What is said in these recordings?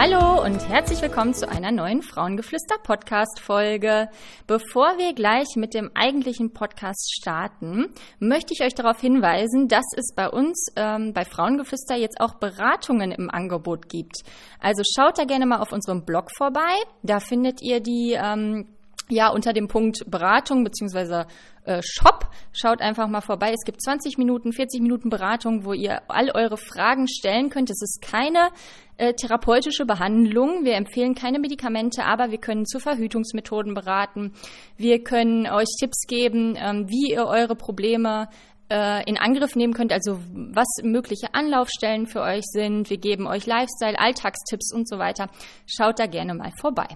Hallo und herzlich willkommen zu einer neuen Frauengeflüster Podcast Folge. Bevor wir gleich mit dem eigentlichen Podcast starten, möchte ich euch darauf hinweisen, dass es bei uns ähm, bei Frauengeflüster jetzt auch Beratungen im Angebot gibt. Also schaut da gerne mal auf unserem Blog vorbei. Da findet ihr die ähm, ja, unter dem Punkt Beratung beziehungsweise äh, Shop. Schaut einfach mal vorbei. Es gibt 20 Minuten, 40 Minuten Beratung, wo ihr all eure Fragen stellen könnt. Es ist keine äh, therapeutische Behandlung. Wir empfehlen keine Medikamente, aber wir können zu Verhütungsmethoden beraten. Wir können euch Tipps geben, ähm, wie ihr eure Probleme äh, in Angriff nehmen könnt, also was mögliche Anlaufstellen für euch sind. Wir geben euch Lifestyle, Alltagstipps und so weiter. Schaut da gerne mal vorbei.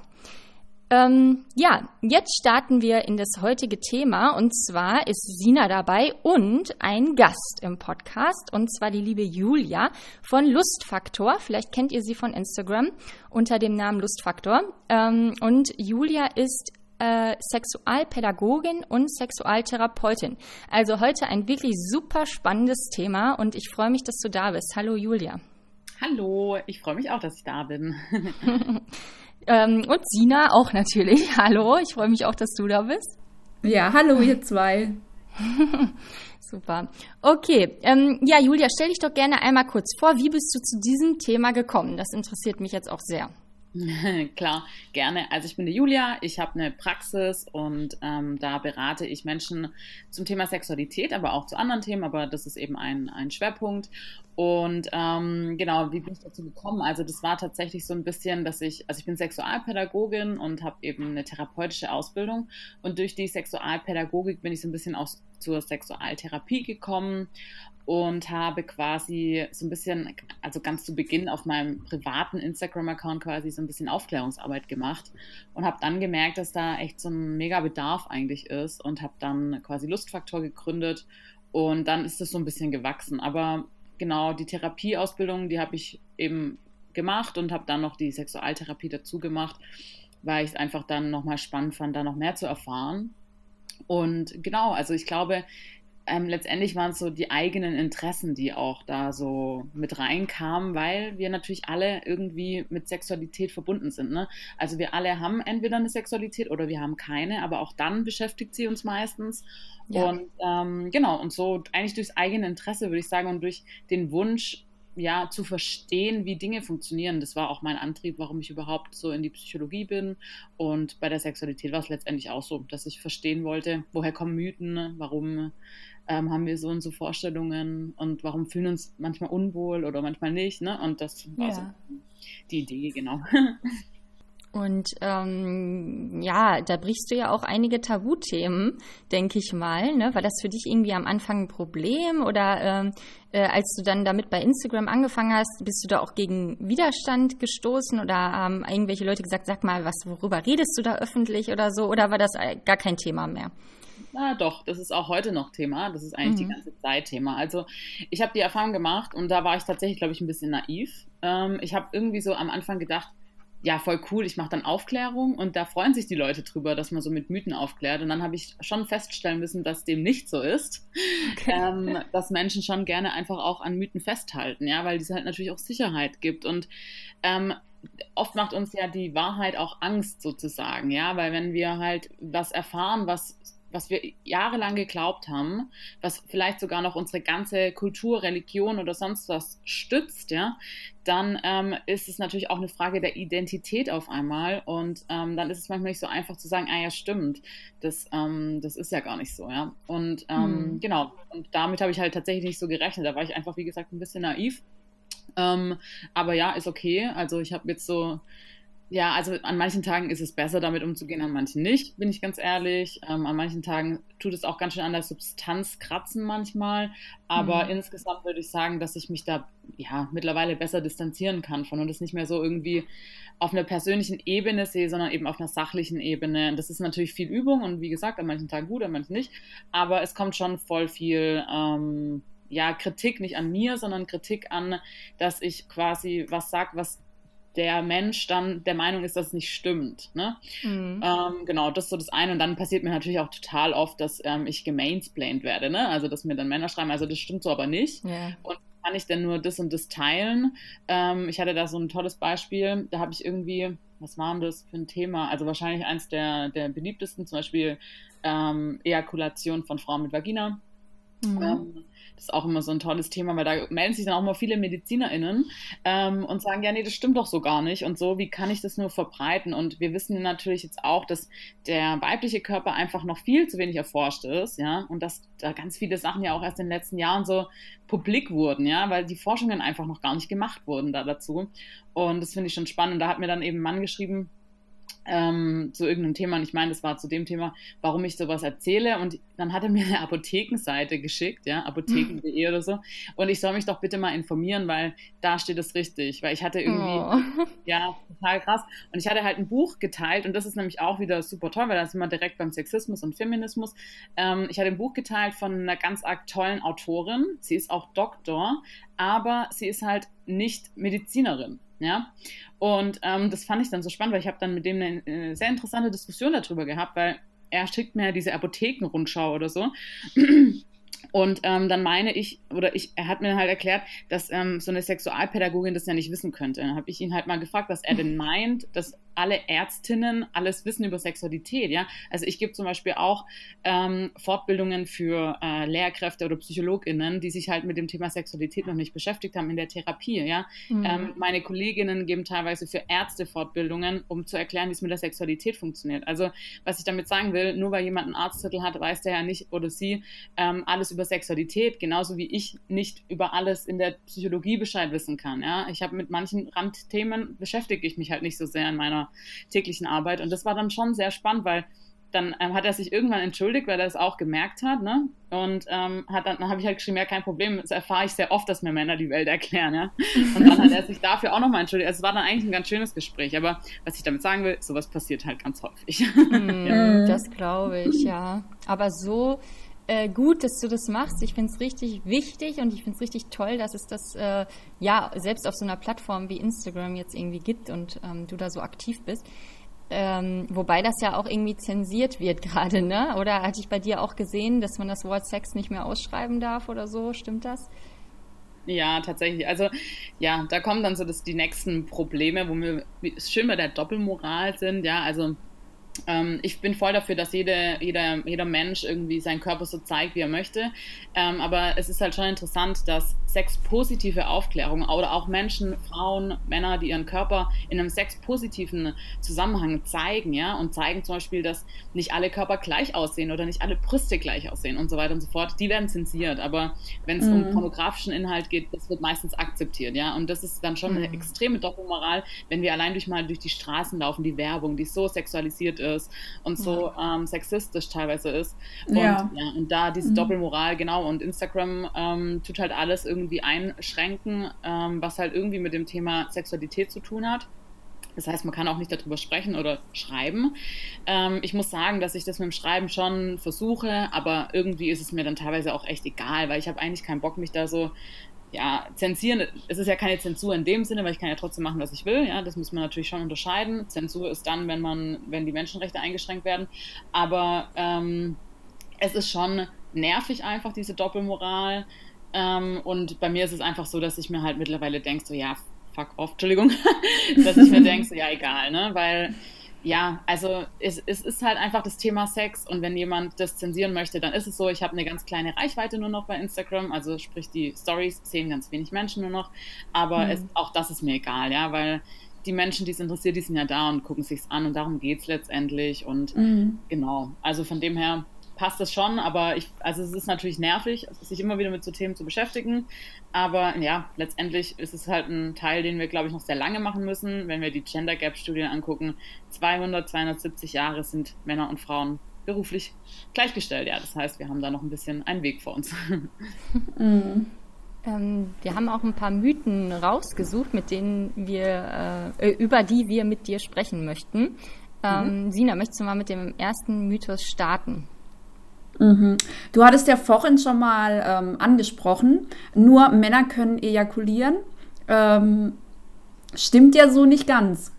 Ähm, ja, jetzt starten wir in das heutige Thema und zwar ist Sina dabei und ein Gast im Podcast und zwar die liebe Julia von Lustfaktor. Vielleicht kennt ihr sie von Instagram unter dem Namen Lustfaktor. Ähm, und Julia ist äh, Sexualpädagogin und Sexualtherapeutin. Also heute ein wirklich super spannendes Thema und ich freue mich, dass du da bist. Hallo Julia. Hallo, ich freue mich auch, dass ich da bin. Ähm, und Sina auch natürlich. Hallo, ich freue mich auch, dass du da bist. Ja, hallo ihr zwei. Super. Okay, ähm, ja, Julia, stell dich doch gerne einmal kurz vor. Wie bist du zu diesem Thema gekommen? Das interessiert mich jetzt auch sehr. Klar, gerne. Also ich bin die Julia, ich habe eine Praxis und ähm, da berate ich Menschen zum Thema Sexualität, aber auch zu anderen Themen, aber das ist eben ein, ein Schwerpunkt. Und ähm, genau, wie bin ich dazu gekommen? Also das war tatsächlich so ein bisschen, dass ich, also ich bin Sexualpädagogin und habe eben eine therapeutische Ausbildung und durch die Sexualpädagogik bin ich so ein bisschen auch zur Sexualtherapie gekommen und habe quasi so ein bisschen, also ganz zu Beginn auf meinem privaten Instagram-Account quasi so ein bisschen Aufklärungsarbeit gemacht und habe dann gemerkt, dass da echt so ein mega Bedarf eigentlich ist und habe dann quasi Lustfaktor gegründet und dann ist das so ein bisschen gewachsen. Aber genau, die Therapieausbildung, die habe ich eben gemacht und habe dann noch die Sexualtherapie dazu gemacht, weil ich es einfach dann nochmal spannend fand, da noch mehr zu erfahren. Und genau, also ich glaube, ähm, letztendlich waren es so die eigenen Interessen, die auch da so mit reinkamen, weil wir natürlich alle irgendwie mit Sexualität verbunden sind. Ne? Also wir alle haben entweder eine Sexualität oder wir haben keine, aber auch dann beschäftigt sie uns meistens. Ja. Und ähm, genau, und so eigentlich durchs eigene Interesse, würde ich sagen, und durch den Wunsch, ja, zu verstehen, wie Dinge funktionieren. Das war auch mein Antrieb, warum ich überhaupt so in die Psychologie bin. Und bei der Sexualität war es letztendlich auch so, dass ich verstehen wollte, woher kommen Mythen, warum ähm, haben wir so und so Vorstellungen und warum fühlen wir uns manchmal unwohl oder manchmal nicht. Ne? Und das war ja. so die Idee, genau. Und ähm, ja, da brichst du ja auch einige Tabuthemen, denke ich mal. Ne? War das für dich irgendwie am Anfang ein Problem oder ähm, äh, als du dann damit bei Instagram angefangen hast, bist du da auch gegen Widerstand gestoßen oder haben irgendwelche Leute gesagt, sag mal, was, worüber redest du da öffentlich oder so? Oder war das äh, gar kein Thema mehr? Na doch, das ist auch heute noch Thema. Das ist eigentlich mhm. die ganze Zeit Thema. Also ich habe die Erfahrung gemacht und da war ich tatsächlich, glaube ich, ein bisschen naiv. Ähm, ich habe irgendwie so am Anfang gedacht, ja, voll cool, ich mache dann Aufklärung und da freuen sich die Leute drüber, dass man so mit Mythen aufklärt. Und dann habe ich schon feststellen müssen, dass dem nicht so ist. Okay. Ähm, dass Menschen schon gerne einfach auch an Mythen festhalten, ja, weil es halt natürlich auch Sicherheit gibt. Und ähm, oft macht uns ja die Wahrheit auch Angst sozusagen, ja, weil wenn wir halt was erfahren, was was wir jahrelang geglaubt haben, was vielleicht sogar noch unsere ganze Kultur, Religion oder sonst was stützt, ja, dann ähm, ist es natürlich auch eine Frage der Identität auf einmal und ähm, dann ist es manchmal nicht so einfach zu sagen, ah ja, stimmt, das, ähm, das ist ja gar nicht so, ja. Und hm. genau, und damit habe ich halt tatsächlich nicht so gerechnet. Da war ich einfach, wie gesagt, ein bisschen naiv. Ähm, aber ja, ist okay. Also ich habe jetzt so Ja, also an manchen Tagen ist es besser, damit umzugehen, an manchen nicht, bin ich ganz ehrlich. Ähm, an manchen Tagen tut es auch ganz schön an der Substanz kratzen manchmal. Aber mhm. insgesamt würde ich sagen, dass ich mich da ja mittlerweile besser distanzieren kann von und es nicht mehr so irgendwie auf einer persönlichen Ebene sehe, sondern eben auf einer sachlichen Ebene. Und das ist natürlich viel Übung und wie gesagt, an manchen Tagen gut, an manchen nicht. Aber es kommt schon voll viel. Ähm, ja, Kritik nicht an mir, sondern Kritik an, dass ich quasi was sage, was der Mensch dann der Meinung ist, dass es nicht stimmt. Ne? Mhm. Ähm, genau, das ist so das eine. Und dann passiert mir natürlich auch total oft, dass ähm, ich gemansplained werde. Ne? Also, dass mir dann Männer schreiben, also das stimmt so aber nicht. Yeah. Und kann ich denn nur das und das teilen? Ähm, ich hatte da so ein tolles Beispiel. Da habe ich irgendwie, was war denn das für ein Thema? Also wahrscheinlich eins der, der beliebtesten, zum Beispiel ähm, Ejakulation von Frauen mit Vagina. Mhm. Ist auch immer so ein tolles Thema, weil da melden sich dann auch mal viele MedizinerInnen ähm, und sagen, ja, nee, das stimmt doch so gar nicht und so, wie kann ich das nur verbreiten? Und wir wissen natürlich jetzt auch, dass der weibliche Körper einfach noch viel zu wenig erforscht ist, ja, und dass da ganz viele Sachen ja auch erst in den letzten Jahren so publik wurden, ja, weil die Forschungen einfach noch gar nicht gemacht wurden da dazu. Und das finde ich schon spannend. Da hat mir dann eben ein Mann geschrieben, ähm, zu irgendeinem Thema. Und ich meine, das war zu dem Thema, warum ich sowas erzähle. Und dann hat er mir eine Apothekenseite geschickt, ja, apotheken.de oder so. Und ich soll mich doch bitte mal informieren, weil da steht es richtig. Weil ich hatte irgendwie, oh. ja, total krass. Und ich hatte halt ein Buch geteilt und das ist nämlich auch wieder super toll, weil da sind wir direkt beim Sexismus und Feminismus. Ähm, ich hatte ein Buch geteilt von einer ganz arg tollen Autorin. Sie ist auch Doktor, aber sie ist halt nicht Medizinerin. Ja, und ähm, das fand ich dann so spannend, weil ich habe dann mit dem eine, eine sehr interessante Diskussion darüber gehabt, weil er schickt mir diese Apothekenrundschau oder so. Und ähm, dann meine ich, oder ich, er hat mir halt erklärt, dass ähm, so eine Sexualpädagogin das ja nicht wissen könnte. Dann habe ich ihn halt mal gefragt, was er denn meint, dass alle Ärztinnen alles wissen über Sexualität, ja. Also ich gebe zum Beispiel auch ähm, Fortbildungen für äh, Lehrkräfte oder PsychologInnen, die sich halt mit dem Thema Sexualität noch nicht beschäftigt haben in der Therapie, ja. Mhm. Ähm, meine Kolleginnen geben teilweise für Ärzte Fortbildungen, um zu erklären, wie es mit der Sexualität funktioniert. Also was ich damit sagen will, nur weil jemand einen Arzttitel hat, weiß der ja nicht oder sie ähm, alles über Sexualität, genauso wie ich nicht über alles in der Psychologie Bescheid wissen kann, ja. Ich habe mit manchen Randthemen beschäftige ich mich halt nicht so sehr in meiner täglichen Arbeit. Und das war dann schon sehr spannend, weil dann ähm, hat er sich irgendwann entschuldigt, weil er es auch gemerkt hat, ne? Und ähm, hat dann, dann habe ich halt geschrieben, ja, kein Problem, das erfahre ich sehr oft, dass mir Männer die Welt erklären, ja. Und dann hat er sich dafür auch nochmal entschuldigt. Also es war dann eigentlich ein ganz schönes Gespräch, aber was ich damit sagen will, sowas passiert halt ganz häufig. Mm, ja. Das glaube ich, ja. Aber so äh, gut, dass du das machst. Ich finde es richtig wichtig und ich finde es richtig toll, dass es das äh, ja selbst auf so einer Plattform wie Instagram jetzt irgendwie gibt und ähm, du da so aktiv bist. Ähm, wobei das ja auch irgendwie zensiert wird gerade, ne? Oder hatte ich bei dir auch gesehen, dass man das Wort Sex nicht mehr ausschreiben darf oder so? Stimmt das? Ja, tatsächlich. Also ja, da kommen dann so das, die nächsten Probleme, wo wir schön bei der Doppelmoral sind. Ja, also ähm, ich bin voll dafür, dass jede, jeder, jeder Mensch irgendwie seinen Körper so zeigt, wie er möchte. Ähm, aber es ist halt schon interessant, dass sexpositive Aufklärung oder auch Menschen, Frauen, Männer, die ihren Körper in einem sexpositiven Zusammenhang zeigen, ja, und zeigen zum Beispiel, dass nicht alle Körper gleich aussehen oder nicht alle Brüste gleich aussehen und so weiter und so fort, die werden zensiert. Aber wenn es mhm. um pornografischen Inhalt geht, das wird meistens akzeptiert, ja. Und das ist dann schon mhm. eine extreme Doppelmoral, wenn wir allein durch mal durch die Straßen laufen, die Werbung, die so sexualisiert ist und so ähm, sexistisch teilweise ist. Und, ja. ja und da diese mhm. Doppelmoral, genau, und Instagram ähm, tut halt alles irgendwie einschränken, ähm, was halt irgendwie mit dem Thema Sexualität zu tun hat. Das heißt, man kann auch nicht darüber sprechen oder schreiben. Ähm, ich muss sagen, dass ich das mit dem Schreiben schon versuche, aber irgendwie ist es mir dann teilweise auch echt egal, weil ich habe eigentlich keinen Bock, mich da so ja, zensieren, es ist ja keine Zensur in dem Sinne, weil ich kann ja trotzdem machen, was ich will, ja, das muss man natürlich schon unterscheiden. Zensur ist dann, wenn man, wenn die Menschenrechte eingeschränkt werden, aber ähm, es ist schon nervig einfach, diese Doppelmoral ähm, und bei mir ist es einfach so, dass ich mir halt mittlerweile denke, so ja, fuck off, Entschuldigung, dass ich mir denke, so ja, egal, ne, weil ja, also es, es, ist halt einfach das Thema Sex und wenn jemand das zensieren möchte, dann ist es so, ich habe eine ganz kleine Reichweite nur noch bei Instagram, also sprich die Stories sehen ganz wenig Menschen nur noch, aber mhm. es, auch das ist mir egal, ja, weil die Menschen, die es interessiert, die sind ja da und gucken sich's an und darum geht es letztendlich und mhm. genau, also von dem her passt das schon, aber ich, also es ist natürlich nervig, sich immer wieder mit so Themen zu beschäftigen. Aber ja, letztendlich ist es halt ein Teil, den wir, glaube ich, noch sehr lange machen müssen. Wenn wir die Gender Gap Studien angucken, 200, 270 Jahre sind Männer und Frauen beruflich gleichgestellt. Ja, das heißt, wir haben da noch ein bisschen einen Weg vor uns. Mhm. Ähm, wir haben auch ein paar Mythen rausgesucht, mit denen wir, äh, über die wir mit dir sprechen möchten. Ähm, mhm. Sina, möchtest du mal mit dem ersten Mythos starten? Mhm. Du hattest ja vorhin schon mal ähm, angesprochen, nur Männer können ejakulieren. Ähm, stimmt ja so nicht ganz.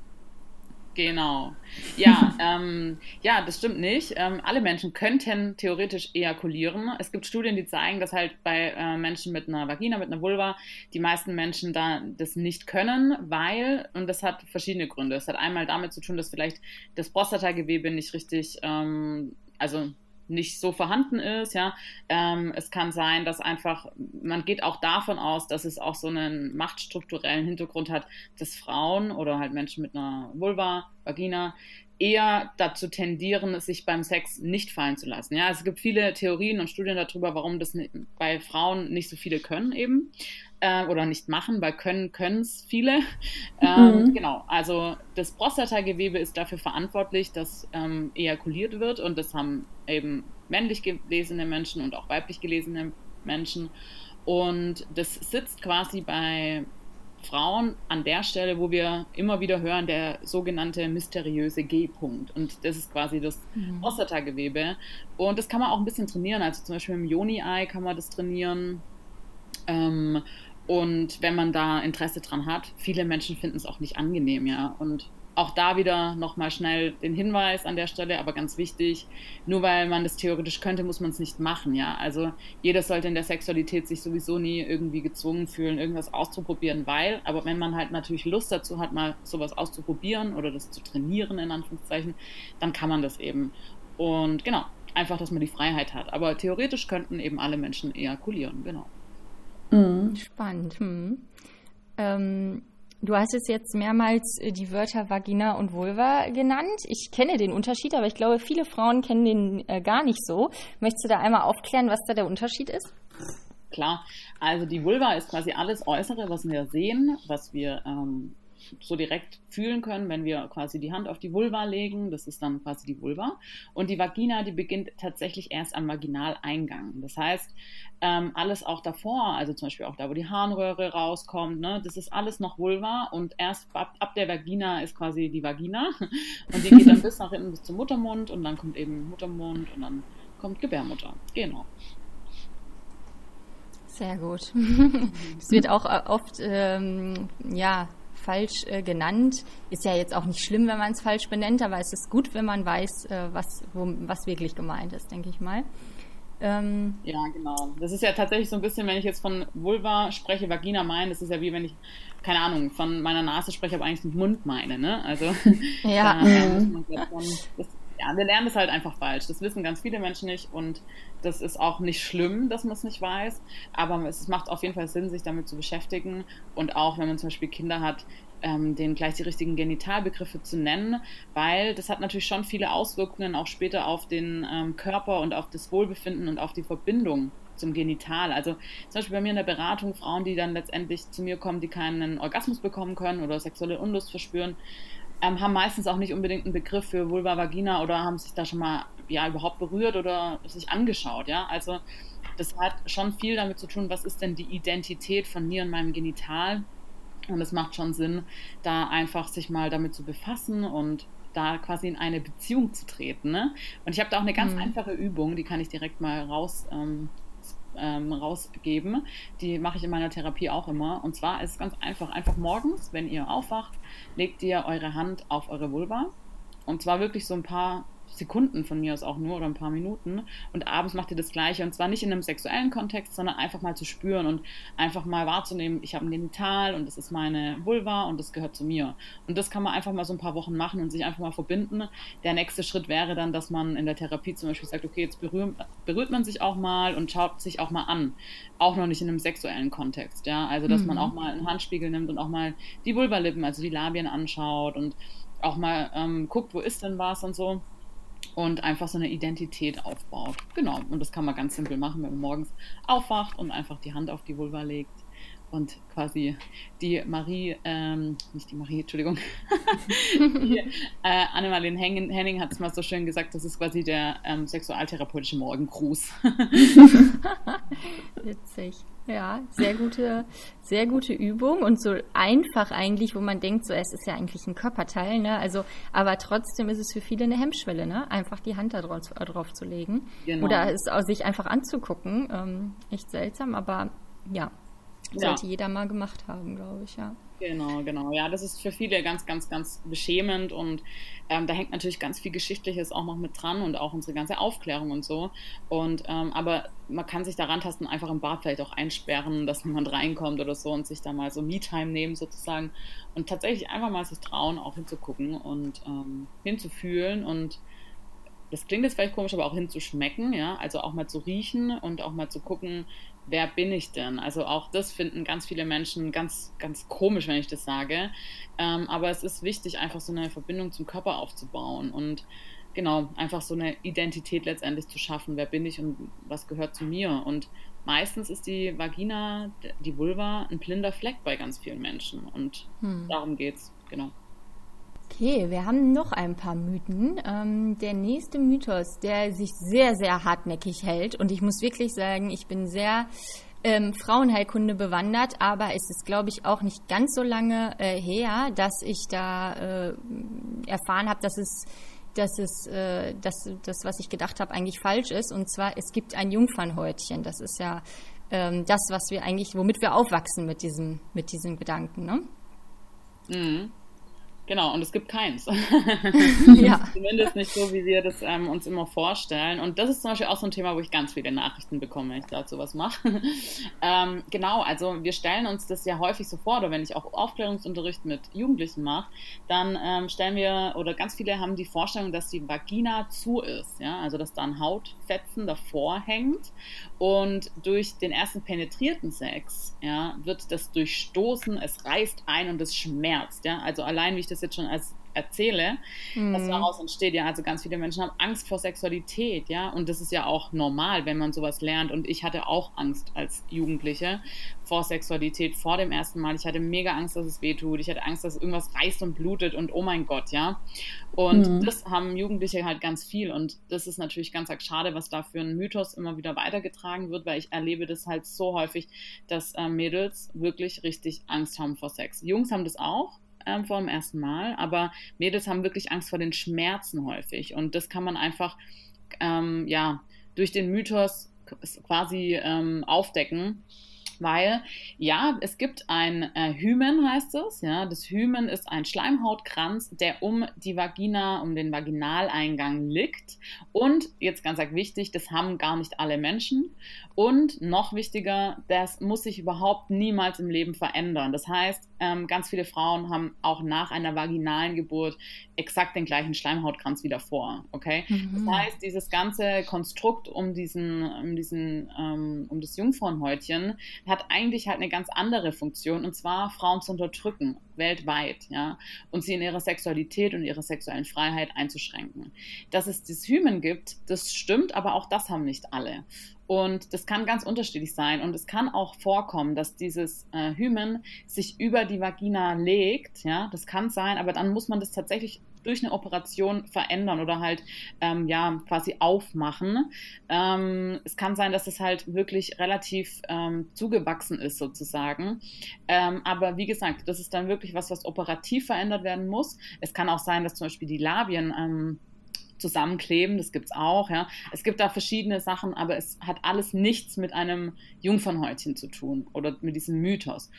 Genau. Ja, ähm, ja, das stimmt nicht. Ähm, alle Menschen könnten theoretisch ejakulieren. Es gibt Studien, die zeigen, dass halt bei äh, Menschen mit einer Vagina, mit einer Vulva, die meisten Menschen da das nicht können, weil, und das hat verschiedene Gründe. Es hat einmal damit zu tun, dass vielleicht das Prostatagewebe nicht richtig, ähm, also nicht so vorhanden ist. Ja, ähm, es kann sein, dass einfach man geht auch davon aus, dass es auch so einen machtstrukturellen Hintergrund hat, dass Frauen oder halt Menschen mit einer Vulva, Vagina eher dazu tendieren, sich beim Sex nicht fallen zu lassen. Ja, es gibt viele Theorien und Studien darüber, warum das bei Frauen nicht so viele können eben äh, oder nicht machen, weil können können es viele. Ähm, mhm. Genau, also das Prostatagewebe ist dafür verantwortlich, dass ähm, ejakuliert wird und das haben eben männlich gelesene Menschen und auch weiblich gelesene Menschen. Und das sitzt quasi bei Frauen an der Stelle, wo wir immer wieder hören, der sogenannte mysteriöse G-Punkt. Und das ist quasi das mhm. Prostatagewebe. Und das kann man auch ein bisschen trainieren. Also zum Beispiel im Joni-Ei kann man das trainieren. Ähm, und wenn man da Interesse dran hat, viele Menschen finden es auch nicht angenehm, ja. Und auch da wieder nochmal schnell den Hinweis an der Stelle, aber ganz wichtig, nur weil man das theoretisch könnte, muss man es nicht machen, ja. Also jeder sollte in der Sexualität sich sowieso nie irgendwie gezwungen fühlen, irgendwas auszuprobieren, weil, aber wenn man halt natürlich Lust dazu hat, mal sowas auszuprobieren oder das zu trainieren, in Anführungszeichen, dann kann man das eben. Und genau, einfach, dass man die Freiheit hat. Aber theoretisch könnten eben alle Menschen ejakulieren, genau. Mhm. Spannend. Hm. Ähm, du hast es jetzt mehrmals äh, die Wörter Vagina und Vulva genannt. Ich kenne den Unterschied, aber ich glaube, viele Frauen kennen den äh, gar nicht so. Möchtest du da einmal aufklären, was da der Unterschied ist? Klar, also die Vulva ist quasi alles Äußere, was wir sehen, was wir ähm, so direkt fühlen können, wenn wir quasi die Hand auf die Vulva legen. Das ist dann quasi die Vulva. Und die Vagina, die beginnt tatsächlich erst am Vaginaleingang. Das heißt, ähm, alles auch davor, also zum Beispiel auch da, wo die Harnröhre rauskommt, ne, das ist alles noch Vulva und erst ab, ab der Vagina ist quasi die Vagina. Und die geht dann bis nach hinten bis zum Muttermund und dann kommt eben Muttermund und dann kommt Gebärmutter. Genau. Sehr gut. Es wird auch äh, oft ähm, ja, falsch äh, genannt. Ist ja jetzt auch nicht schlimm, wenn man es falsch benennt, aber es ist gut, wenn man weiß, äh, was, wo, was wirklich gemeint ist, denke ich mal. Ähm, ja, genau. Das ist ja tatsächlich so ein bisschen, wenn ich jetzt von Vulva spreche, Vagina meine, das ist ja wie wenn ich, keine Ahnung, von meiner Nase spreche, aber eigentlich den Mund meine, ne? Also, ja. da, mhm. das, ja, wir lernen das halt einfach falsch. Das wissen ganz viele Menschen nicht und das ist auch nicht schlimm, dass man es nicht weiß, aber es macht auf jeden Fall Sinn, sich damit zu beschäftigen und auch, wenn man zum Beispiel Kinder hat, ähm, denen gleich die richtigen Genitalbegriffe zu nennen, weil das hat natürlich schon viele Auswirkungen auch später auf den ähm, Körper und auf das Wohlbefinden und auf die Verbindung zum Genital. Also zum Beispiel bei mir in der Beratung Frauen, die dann letztendlich zu mir kommen, die keinen Orgasmus bekommen können oder sexuelle Unlust verspüren, ähm, haben meistens auch nicht unbedingt einen Begriff für Vulva, Vagina oder haben sich da schon mal ja überhaupt berührt oder sich angeschaut. Ja, also das hat schon viel damit zu tun, was ist denn die Identität von mir und meinem Genital. Und es macht schon Sinn, da einfach sich mal damit zu befassen und da quasi in eine Beziehung zu treten. Ne? Und ich habe da auch eine ganz mhm. einfache Übung, die kann ich direkt mal raus ähm, ähm, rausgeben. Die mache ich in meiner Therapie auch immer. Und zwar ist es ganz einfach. Einfach morgens, wenn ihr aufwacht, legt ihr eure Hand auf eure Vulva. Und zwar wirklich so ein paar Sekunden von mir aus auch nur oder ein paar Minuten. Und abends macht ihr das Gleiche. Und zwar nicht in einem sexuellen Kontext, sondern einfach mal zu spüren und einfach mal wahrzunehmen, ich habe ein Genital und das ist meine Vulva und das gehört zu mir. Und das kann man einfach mal so ein paar Wochen machen und sich einfach mal verbinden. Der nächste Schritt wäre dann, dass man in der Therapie zum Beispiel sagt, okay, jetzt berührt, berührt man sich auch mal und schaut sich auch mal an. Auch noch nicht in einem sexuellen Kontext, ja. Also, dass mhm. man auch mal einen Handspiegel nimmt und auch mal die Vulvalippen, also die Labien anschaut und auch mal ähm, guckt, wo ist denn was und so. Und einfach so eine Identität aufbaut. Genau, und das kann man ganz simpel machen, wenn man morgens aufwacht und einfach die Hand auf die Vulva legt und quasi die Marie, ähm, nicht die Marie, Entschuldigung, die, äh, Annemalin Henning, Henning hat es mal so schön gesagt, das ist quasi der ähm, sexualtherapeutische Morgengruß. Witzig. Ja, sehr gute, sehr gute Übung und so einfach eigentlich, wo man denkt, so es ist ja eigentlich ein Körperteil, ne? Also, aber trotzdem ist es für viele eine Hemmschwelle, ne? Einfach die Hand da drauf, drauf zu legen genau. oder es sich einfach anzugucken. Ähm, echt seltsam, aber ja, sollte ja. jeder mal gemacht haben, glaube ich, ja. Genau, genau. Ja, das ist für viele ganz, ganz, ganz beschämend und ähm, da hängt natürlich ganz viel Geschichtliches auch noch mit dran und auch unsere ganze Aufklärung und so. Und ähm, aber man kann sich daran tasten, einfach im Bad vielleicht auch einsperren, dass niemand reinkommt oder so und sich da mal so Me-Time nehmen sozusagen und tatsächlich einfach mal sich trauen, auch hinzugucken und ähm, hinzufühlen und das klingt jetzt vielleicht komisch, aber auch hinzuschmecken, ja, also auch mal zu riechen und auch mal zu gucken, wer bin ich denn? Also auch das finden ganz viele Menschen ganz, ganz komisch, wenn ich das sage. Ähm, aber es ist wichtig, einfach so eine Verbindung zum Körper aufzubauen und genau, einfach so eine Identität letztendlich zu schaffen. Wer bin ich und was gehört zu mir? Und meistens ist die Vagina, die Vulva, ein blinder Fleck bei ganz vielen Menschen. Und hm. darum geht's, genau. Okay, wir haben noch ein paar Mythen. Ähm, der nächste Mythos, der sich sehr, sehr hartnäckig hält, und ich muss wirklich sagen, ich bin sehr ähm, Frauenheilkunde bewandert, aber es ist, glaube ich, auch nicht ganz so lange äh, her, dass ich da äh, erfahren habe, dass es dass es äh, dass das, was ich gedacht habe, eigentlich falsch ist. Und zwar, es gibt ein Jungfernhäutchen. Das ist ja ähm, das, was wir eigentlich, womit wir aufwachsen mit diesem, mit diesem Gedanken, ne? Mhm. Genau, und es gibt keins. ja. Zumindest nicht so, wie wir das ähm, uns immer vorstellen. Und das ist zum Beispiel auch so ein Thema, wo ich ganz viele Nachrichten bekomme, wenn ich dazu was mache. ähm, genau, also wir stellen uns das ja häufig so vor, oder wenn ich auch Aufklärungsunterricht mit Jugendlichen mache, dann ähm, stellen wir, oder ganz viele haben die Vorstellung, dass die Vagina zu ist, ja, also dass da ein Hautfetzen davor hängt und durch den ersten penetrierten Sex, ja, wird das durchstoßen, es reißt ein und es schmerzt, ja, also allein wie ich das jetzt schon als erzähle, mhm. was daraus entsteht. Ja, also ganz viele Menschen haben Angst vor Sexualität, ja, und das ist ja auch normal, wenn man sowas lernt. Und ich hatte auch Angst als Jugendliche vor Sexualität, vor dem ersten Mal. Ich hatte mega Angst, dass es wehtut. Ich hatte Angst, dass irgendwas reißt und blutet und oh mein Gott, ja. Und mhm. das haben Jugendliche halt ganz viel. Und das ist natürlich ganz schade, was da für ein Mythos immer wieder weitergetragen wird, weil ich erlebe das halt so häufig, dass äh, Mädels wirklich richtig Angst haben vor Sex. Jungs haben das auch, ähm, vor dem ersten Mal, aber Mädels haben wirklich Angst vor den Schmerzen häufig. Und das kann man einfach ähm, ja durch den Mythos quasi ähm, aufdecken weil ja, es gibt ein äh, Hymen, heißt es. Ja, das Hymen ist ein Schleimhautkranz, der um die Vagina, um den Vaginaleingang liegt. Und jetzt ganz wichtig, das haben gar nicht alle Menschen. Und noch wichtiger, das muss sich überhaupt niemals im Leben verändern. Das heißt, ähm, ganz viele Frauen haben auch nach einer vaginalen Geburt exakt den gleichen Schleimhautkranz wieder vor. Okay? Mhm. Das heißt, dieses ganze Konstrukt um diesen, um diesen, ähm, um das Jungfrauenhäutchen hat eigentlich halt eine ganz andere Funktion und zwar Frauen zu unterdrücken weltweit, ja, und sie in ihrer Sexualität und ihrer sexuellen Freiheit einzuschränken. Dass es das Hymen gibt, das stimmt, aber auch das haben nicht alle. Und das kann ganz unterschiedlich sein. Und es kann auch vorkommen, dass dieses äh, Hymen sich über die Vagina legt. Ja, das kann sein, aber dann muss man das tatsächlich durch eine Operation verändern oder halt ähm, ja quasi aufmachen. Ähm, es kann sein, dass es halt wirklich relativ ähm, zugewachsen ist sozusagen. Ähm, aber wie gesagt, das ist dann wirklich was, was operativ verändert werden muss. Es kann auch sein, dass zum Beispiel die Labien ähm, zusammenkleben, das gibt es auch, ja. Es gibt da verschiedene Sachen, aber es hat alles nichts mit einem Jungfernhäutchen zu tun oder mit diesem Mythos.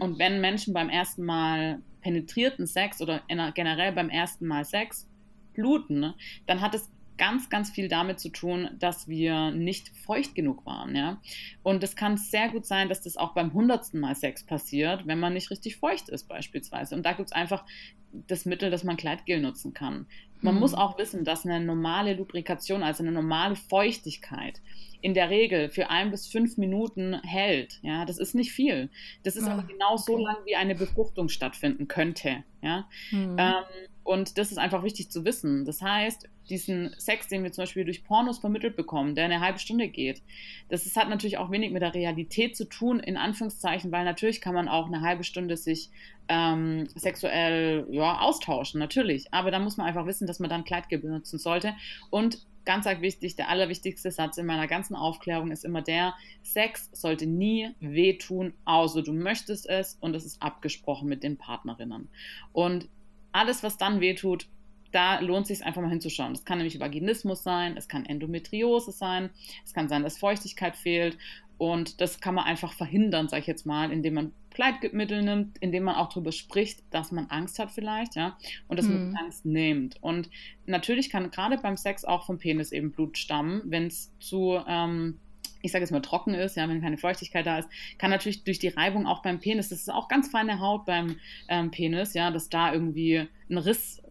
Und wenn Menschen beim ersten Mal penetrierten Sex oder generell beim ersten Mal Sex bluten, ne, dann hat es ganz, ganz viel damit zu tun, dass wir nicht feucht genug waren, ja. Und es kann sehr gut sein, dass das auch beim hundertsten Mal Sex passiert, wenn man nicht richtig feucht ist beispielsweise. Und da gibt es einfach das Mittel, dass man Kleidgel nutzen kann. Man mhm. muss auch wissen, dass eine normale Lubrikation, also eine normale Feuchtigkeit, in der Regel für ein bis fünf Minuten hält. Ja, das ist nicht viel. Das ist oh, aber genau so lang, wie eine Befruchtung stattfinden könnte. Ja. Mhm. Ähm, Und das ist einfach wichtig zu wissen. Das heißt, diesen Sex, den wir zum Beispiel durch Pornos vermittelt bekommen, der eine halbe Stunde geht, das ist, hat natürlich auch wenig mit der Realität zu tun, in Anführungszeichen, weil natürlich kann man auch eine halbe Stunde sich ähm, sexuell ja, austauschen, natürlich. Aber da muss man einfach wissen, dass man dann Kleidgel benutzen sollte. Und ganz arg wichtig, der allerwichtigste Satz in meiner ganzen Aufklärung ist immer der, Sex sollte nie wehtun, außer du möchtest es und es ist abgesprochen mit den Partnerinnen. Und alles, was dann wehtut, da lohnt es sich einfach mal hinzuschauen. Das kann nämlich Vaginismus sein, es kann Endometriose sein, es kann sein, dass Feuchtigkeit fehlt und das kann man einfach verhindern, sage ich jetzt mal, indem man Kleidmittel nimmt, indem man auch darüber spricht, dass man Angst hat vielleicht, ja, und dass man Angst nimmt. Und natürlich kann gerade beim Sex auch vom Penis eben Blut stammen, wenn es zu ähm, ich sage jetzt mal trocken ist, ja, wenn keine Feuchtigkeit da ist, kann natürlich durch die Reibung auch beim Penis, das ist auch ganz feine Haut beim ähm, Penis, ja, dass da irgendwie ein Riss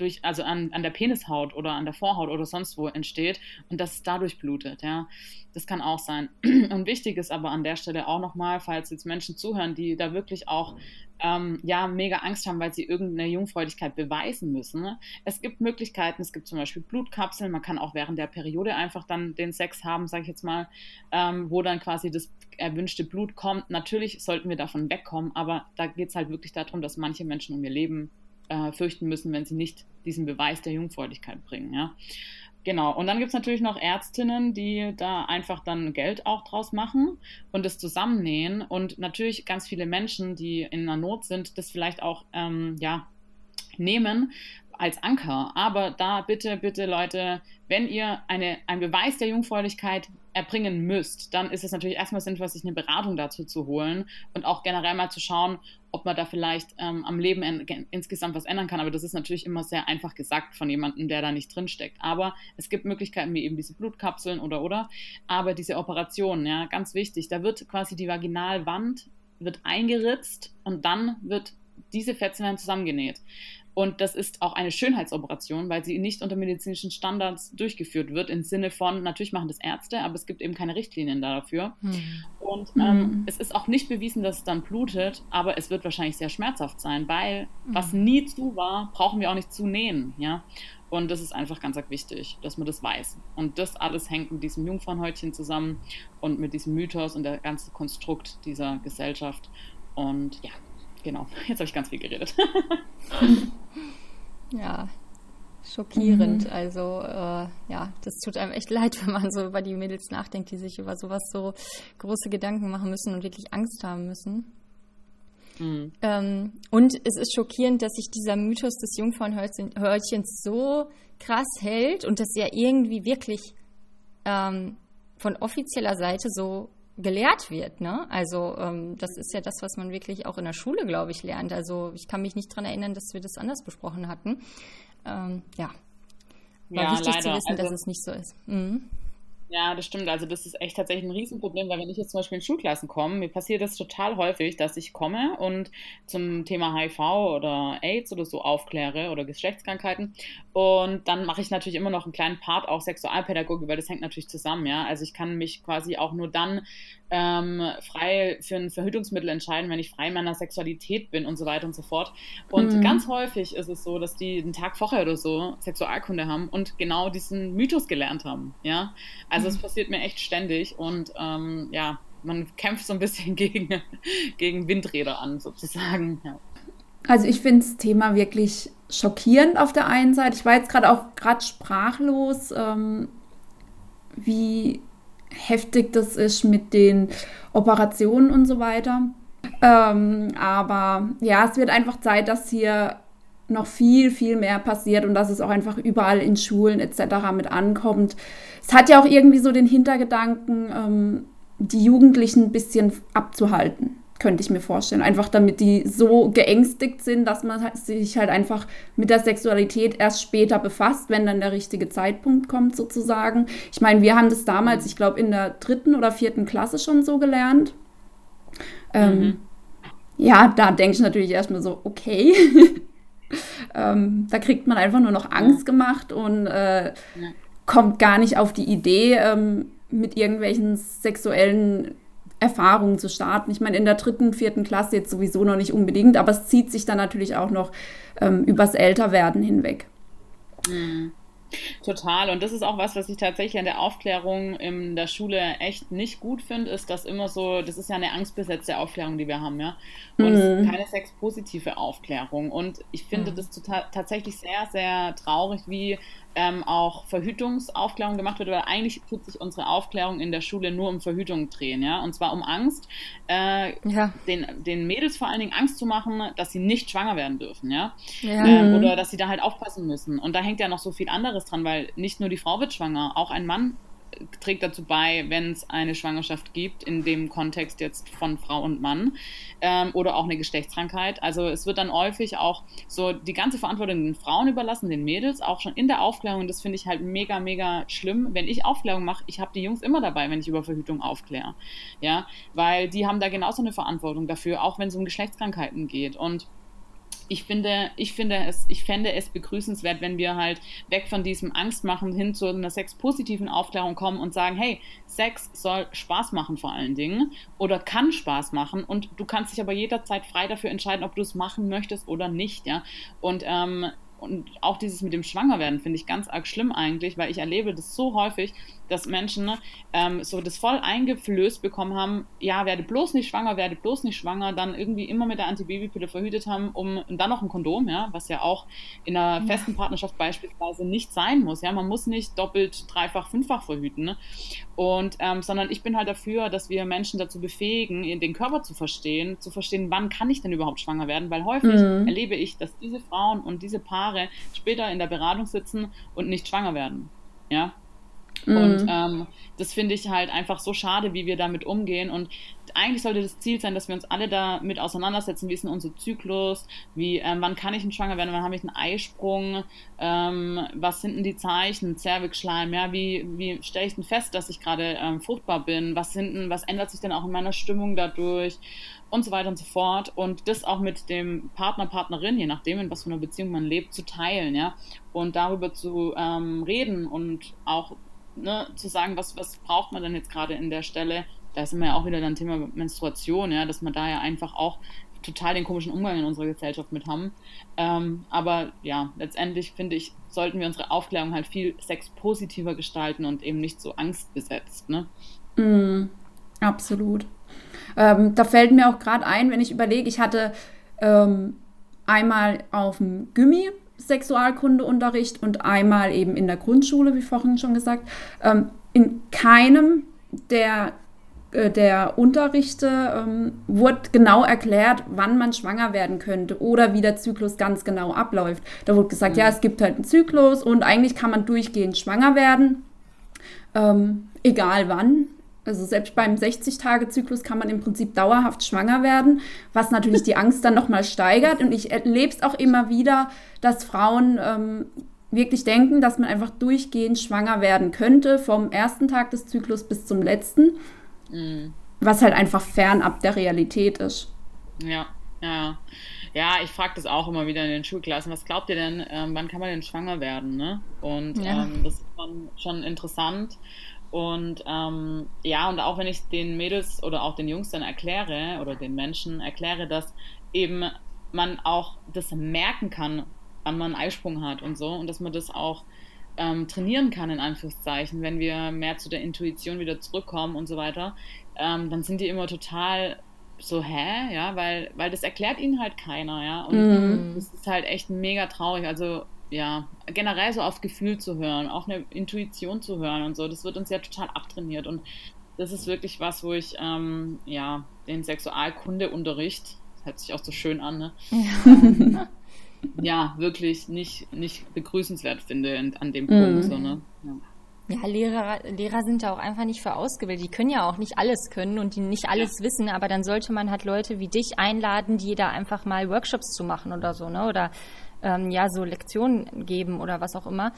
durch, also an, an der Penishaut oder an der Vorhaut oder sonst wo entsteht und dass es dadurch blutet, ja. Das kann auch sein. Und wichtig ist aber an der Stelle auch nochmal, falls jetzt Menschen zuhören, die da wirklich auch ähm, ja, mega Angst haben, weil sie irgendeine Jungfräulichkeit beweisen müssen. Ne? Es gibt Möglichkeiten, es gibt zum Beispiel Blutkapseln, man kann auch während der Periode einfach dann den Sex haben, sage ich jetzt mal, ähm, wo dann quasi das erwünschte Blut kommt. Natürlich sollten wir davon wegkommen, aber da geht es halt wirklich darum, dass manche Menschen um ihr Leben äh, fürchten müssen, wenn sie nicht diesen Beweis der Jungfräulichkeit bringen. Ja? Genau, und dann gibt es natürlich noch Ärztinnen, die da einfach dann Geld auch draus machen und das zusammennähen. Und natürlich ganz viele Menschen, die in einer Not sind, das vielleicht auch ähm, ja, nehmen, als Anker. Aber da bitte, bitte Leute, wenn ihr eine, einen Beweis der Jungfräulichkeit erbringen müsst, dann ist es natürlich erstmal sinnvoll, sich eine Beratung dazu zu holen und auch generell mal zu schauen, ob man da vielleicht ähm, am Leben in, insgesamt was ändern kann. Aber das ist natürlich immer sehr einfach gesagt von jemandem, der da nicht drinsteckt. Aber es gibt Möglichkeiten wie eben diese Blutkapseln oder oder. Aber diese Operation, ja, ganz wichtig, da wird quasi die Vaginalwand wird eingeritzt und dann wird diese Fetzen werden zusammengenäht. Und das ist auch eine Schönheitsoperation, weil sie nicht unter medizinischen Standards durchgeführt wird, im Sinne von, natürlich machen das Ärzte, aber es gibt eben keine Richtlinien dafür. Hm. Und ähm, hm. es ist auch nicht bewiesen, dass es dann blutet, aber es wird wahrscheinlich sehr schmerzhaft sein, weil hm. was nie zu war, brauchen wir auch nicht zu nähen. Ja? Und das ist einfach ganz wichtig, dass man das weiß. Und das alles hängt mit diesem Jungfrauenhäutchen zusammen und mit diesem Mythos und der ganze Konstrukt dieser Gesellschaft. Und ja, Genau, jetzt habe ich ganz viel geredet. ja, schockierend. Mhm. Also äh, ja, das tut einem echt leid, wenn man so über die Mädels nachdenkt, die sich über sowas so große Gedanken machen müssen und wirklich Angst haben müssen. Mhm. Ähm, und es ist schockierend, dass sich dieser Mythos des Jungfrauenhörchens so krass hält und dass er irgendwie wirklich ähm, von offizieller Seite so gelehrt wird. Ne? Also ähm, das ist ja das, was man wirklich auch in der Schule, glaube ich, lernt. Also ich kann mich nicht daran erinnern, dass wir das anders besprochen hatten. Ähm, ja, war ja, wichtig leider. zu wissen, also, dass es nicht so ist. Mhm. Ja, das stimmt. Also das ist echt tatsächlich ein Riesenproblem, weil wenn ich jetzt zum Beispiel in Schulklassen komme, mir passiert das total häufig, dass ich komme und zum Thema HIV oder AIDS oder so aufkläre oder Geschlechtskrankheiten und dann mache ich natürlich immer noch einen kleinen Part auch Sexualpädagogik, weil das hängt natürlich zusammen, ja. Also ich kann mich quasi auch nur dann ähm, frei für ein Verhütungsmittel entscheiden, wenn ich frei in meiner Sexualität bin und so weiter und so fort. Und mhm. ganz häufig ist es so, dass die einen Tag vorher oder so Sexualkunde haben und genau diesen Mythos gelernt haben, ja. Also es mhm. passiert mir echt ständig und ähm, ja, man kämpft so ein bisschen gegen, gegen Windräder an, sozusagen. Ja. Also ich finde das Thema wirklich schockierend auf der einen Seite. Ich war jetzt gerade auch gerade sprachlos, ähm, wie heftig das ist mit den Operationen und so weiter. Ähm, aber ja, es wird einfach Zeit, dass hier noch viel, viel mehr passiert und dass es auch einfach überall in Schulen etc. mit ankommt. Es hat ja auch irgendwie so den Hintergedanken, ähm, die Jugendlichen ein bisschen abzuhalten, könnte ich mir vorstellen. Einfach damit die so geängstigt sind, dass man sich halt einfach mit der Sexualität erst später befasst, wenn dann der richtige Zeitpunkt kommt sozusagen. Ich meine, wir haben das damals, ich glaube, in der dritten oder vierten Klasse schon so gelernt. Ähm, mhm. Ja, da denke ich natürlich erstmal so, okay. ähm, da kriegt man einfach nur noch Angst gemacht und äh, ja. kommt gar nicht auf die Idee, ähm, mit irgendwelchen sexuellen Erfahrungen zu starten. Ich meine, in der dritten, vierten Klasse jetzt sowieso noch nicht unbedingt, aber es zieht sich dann natürlich auch noch ähm, übers Älterwerden hinweg. Mhm. Total. Und das ist auch was, was ich tatsächlich an der Aufklärung in der Schule echt nicht gut finde, ist, dass immer so, das ist ja eine angstbesetzte Aufklärung, die wir haben, ja. Und mhm. keine sexpositive Aufklärung. Und ich finde mhm. das total, tatsächlich sehr, sehr traurig, wie ähm, auch Verhütungsaufklärung gemacht wird, weil eigentlich tut sich unsere Aufklärung in der Schule nur um Verhütung drehen, ja, und zwar um Angst, äh, ja. den, den Mädels vor allen Dingen Angst zu machen, dass sie nicht schwanger werden dürfen, ja, ja. Ähm, oder dass sie da halt aufpassen müssen. Und da hängt ja noch so viel anderes dran, weil nicht nur die Frau wird schwanger, auch ein Mann trägt dazu bei, wenn es eine Schwangerschaft gibt, in dem Kontext jetzt von Frau und Mann ähm, oder auch eine Geschlechtskrankheit. Also es wird dann häufig auch so die ganze Verantwortung den Frauen überlassen, den Mädels, auch schon in der Aufklärung. Das finde ich halt mega, mega schlimm. Wenn ich Aufklärung mache, ich habe die Jungs immer dabei, wenn ich über Verhütung aufkläre. Ja, weil die haben da genauso eine Verantwortung dafür, auch wenn es um Geschlechtskrankheiten geht. Und ich finde, ich finde es, ich fände es begrüßenswert, wenn wir halt weg von diesem Angstmachen hin zu einer sexpositiven Aufklärung kommen und sagen, hey, Sex soll Spaß machen vor allen Dingen oder kann Spaß machen und du kannst dich aber jederzeit frei dafür entscheiden, ob du es machen möchtest oder nicht, ja. Und ähm, und auch dieses mit dem Schwangerwerden finde ich ganz arg schlimm eigentlich, weil ich erlebe das so häufig, dass Menschen ne, ähm, so das voll eingeflößt bekommen haben, ja, werde bloß nicht schwanger, werde bloß nicht schwanger, dann irgendwie immer mit der Antibabypille verhütet haben, um dann noch ein Kondom, ja, was ja auch in einer festen Partnerschaft beispielsweise nicht sein muss, ja, man muss nicht doppelt, dreifach, fünffach verhüten, ne? und ähm, sondern ich bin halt dafür, dass wir Menschen dazu befähigen, den Körper zu verstehen, zu verstehen, wann kann ich denn überhaupt schwanger werden, weil häufig mhm. erlebe ich, dass diese Frauen und diese Paare später in der Beratung sitzen und nicht schwanger werden, ja, Mhm. Und ähm, das finde ich halt einfach so schade, wie wir damit umgehen. Und eigentlich sollte das Ziel sein, dass wir uns alle damit auseinandersetzen, wie ist denn unser Zyklus, wie, ähm, wann kann ich denn schwanger werden, wann habe ich einen Eisprung, ähm, was sind denn die Zeichen, Zervixschleim, ja, wie, wie stelle ich denn fest, dass ich gerade ähm, fruchtbar bin, was sind denn, was ändert sich denn auch in meiner Stimmung dadurch? Und so weiter und so fort. Und das auch mit dem Partner, Partnerin, je nachdem, in was für einer Beziehung man lebt, zu teilen, ja, und darüber zu ähm, reden und auch ne, zu sagen, was, was braucht man denn jetzt gerade in der Stelle. Da ist immer ja auch wieder dann Thema Menstruation, ja, dass man da ja einfach auch total den komischen Umgang in unserer Gesellschaft mit haben. Ähm, aber ja, letztendlich finde ich, sollten wir unsere Aufklärung halt viel sexpositiver gestalten und eben nicht so angstbesetzt. Ne? Mm, absolut. Ähm, da fällt mir auch gerade ein, wenn ich überlege, ich hatte ähm, einmal auf dem Gummi Sexualkundeunterricht und einmal eben in der Grundschule, wie vorhin schon gesagt. Ähm, in keinem der, äh, der Unterrichte ähm, wurde genau erklärt, wann man schwanger werden könnte oder wie der Zyklus ganz genau abläuft. Da wurde gesagt, mhm. ja, es gibt halt einen Zyklus und eigentlich kann man durchgehend schwanger werden, ähm, egal wann. Also selbst beim 60-Tage-Zyklus kann man im Prinzip dauerhaft schwanger werden, was natürlich die Angst dann nochmal steigert. Und ich erlebe es auch immer wieder, dass Frauen ähm, wirklich denken, dass man einfach durchgehend schwanger werden könnte, vom ersten Tag des Zyklus bis zum letzten, mhm. was halt einfach fernab der Realität ist. Ja, ja. Ja, ich frage das auch immer wieder in den Schulklassen. Was glaubt ihr denn, ähm, wann kann man denn schwanger werden? Ne? Und ja. ähm, das ist schon, schon interessant. Und ähm, ja, und auch wenn ich den Mädels oder auch den Jungs dann erkläre oder den Menschen erkläre, dass eben man auch das merken kann, wann man einen Eisprung hat und so und dass man das auch ähm, trainieren kann, in Anführungszeichen, wenn wir mehr zu der Intuition wieder zurückkommen und so weiter, ähm, dann sind die immer total so, hä? Ja, weil, weil das erklärt ihnen halt keiner, ja. Und mm. das ist halt echt mega traurig. Also ja, generell so aufs Gefühl zu hören, auch eine Intuition zu hören und so, das wird uns ja total abtrainiert. Und das ist wirklich was, wo ich, ähm, ja, den Sexualkundeunterricht, das hört sich auch so schön an, ne? Ja, ja wirklich nicht, nicht begrüßenswert finde an dem Punkt. Mhm. So, ne? ja. Ja, Lehrer, Lehrer sind da auch einfach nicht für ausgebildet. Die können ja auch nicht alles können und die nicht alles wissen, aber dann sollte man halt Leute wie dich einladen, die da einfach mal Workshops zu machen oder so, ne? Oder ähm, ja, so Lektionen geben oder was auch immer.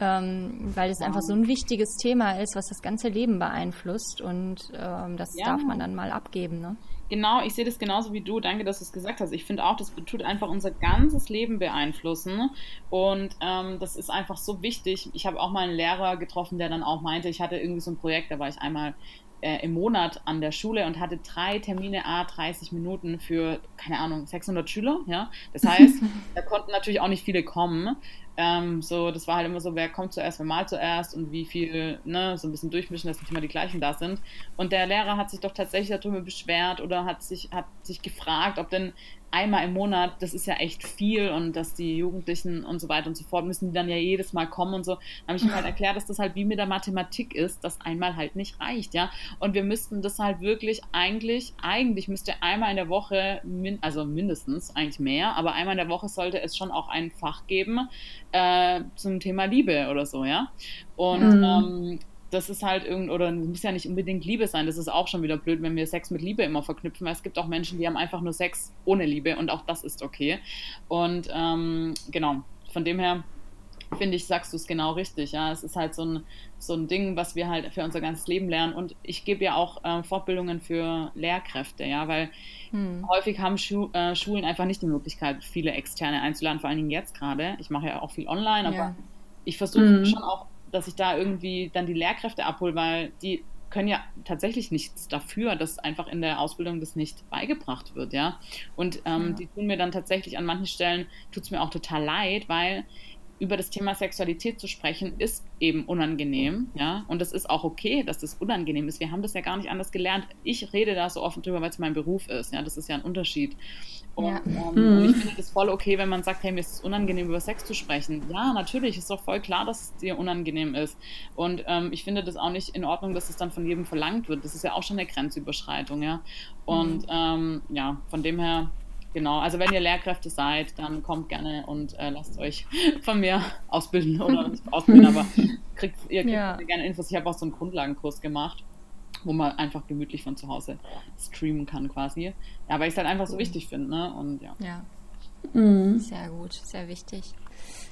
ähm, weil es einfach so ein wichtiges Thema ist, was das ganze Leben beeinflusst und ähm, das ja. darf man dann mal abgeben. Ne? Genau, ich sehe das genauso wie du. Danke, dass du es gesagt hast. Ich finde auch, das tut einfach unser ganzes Leben beeinflussen. Und ähm, das ist einfach so wichtig. Ich habe auch mal einen Lehrer getroffen, der dann auch meinte, ich hatte irgendwie so ein Projekt, da war ich einmal äh, im Monat an der Schule und hatte drei Termine a 30 Minuten für, keine Ahnung, 600 Schüler. Ja? Das heißt, da konnten natürlich auch nicht viele kommen. Ähm, so, das war halt immer so, wer kommt zuerst, wer malt zuerst und wie viel, ne, so ein bisschen durchmischen, dass nicht immer die gleichen da sind. Und der Lehrer hat sich doch tatsächlich darüber beschwert oder hat sich, hat sich gefragt, ob denn einmal im Monat, das ist ja echt viel und dass die Jugendlichen und so weiter und so fort müssen die dann ja jedes Mal kommen und so. Dann habe ich ihm halt erklärt, dass das halt wie mit der Mathematik ist, dass einmal halt nicht reicht, ja. Und wir müssten das halt wirklich eigentlich, eigentlich müsste einmal in der Woche, min, also mindestens, eigentlich mehr, aber einmal in der Woche sollte es schon auch ein Fach geben äh, zum Thema Liebe oder so, ja. Und mhm. ähm, das ist halt irgend, oder muss ja nicht unbedingt Liebe sein. Das ist auch schon wieder blöd, wenn wir Sex mit Liebe immer verknüpfen, weil es gibt auch Menschen, die haben einfach nur Sex ohne Liebe und auch das ist okay. Und ähm, genau, von dem her finde ich, sagst du es genau richtig. Ja, es ist halt so ein, so ein Ding, was wir halt für unser ganzes Leben lernen. Und ich gebe ja auch äh, Fortbildungen für Lehrkräfte, ja, weil hm. häufig haben Schu äh, Schulen einfach nicht die Möglichkeit, viele Externe einzuladen, vor allen Dingen jetzt gerade. Ich mache ja auch viel online, aber ja. ich versuche mhm. schon auch dass ich da irgendwie dann die Lehrkräfte abhole, weil die können ja tatsächlich nichts dafür, dass einfach in der Ausbildung das nicht beigebracht wird, ja. Und ähm, ja. die tun mir dann tatsächlich an manchen Stellen, tut es mir auch total leid, weil über das Thema Sexualität zu sprechen, ist eben unangenehm, ja, und das ist auch okay, dass das unangenehm ist. Wir haben das ja gar nicht anders gelernt. Ich rede da so offen drüber, weil es mein Beruf ist, ja, das ist ja ein Unterschied. Und, ja. ähm, mhm. ich finde das voll okay, wenn man sagt, hey, mir ist es unangenehm, über Sex zu sprechen. Ja, natürlich, ist doch voll klar, dass es dir unangenehm ist. Und ähm, ich finde das auch nicht in Ordnung, dass es dann von jedem verlangt wird. Das ist ja auch schon eine Grenzüberschreitung, ja. Und mhm. ähm, ja, von dem her, genau, also wenn ihr Lehrkräfte seid, dann kommt gerne und äh, lasst euch von mir ausbilden oder nicht ausbilden, aber kriegt, ihr kriegt ja. gerne Infos. Ich habe auch so einen Grundlagenkurs gemacht wo man einfach gemütlich von zu Hause streamen kann quasi. Ja, weil ich es halt einfach so wichtig finde, ne? Und ja. Ja. Mhm. Sehr gut, sehr wichtig.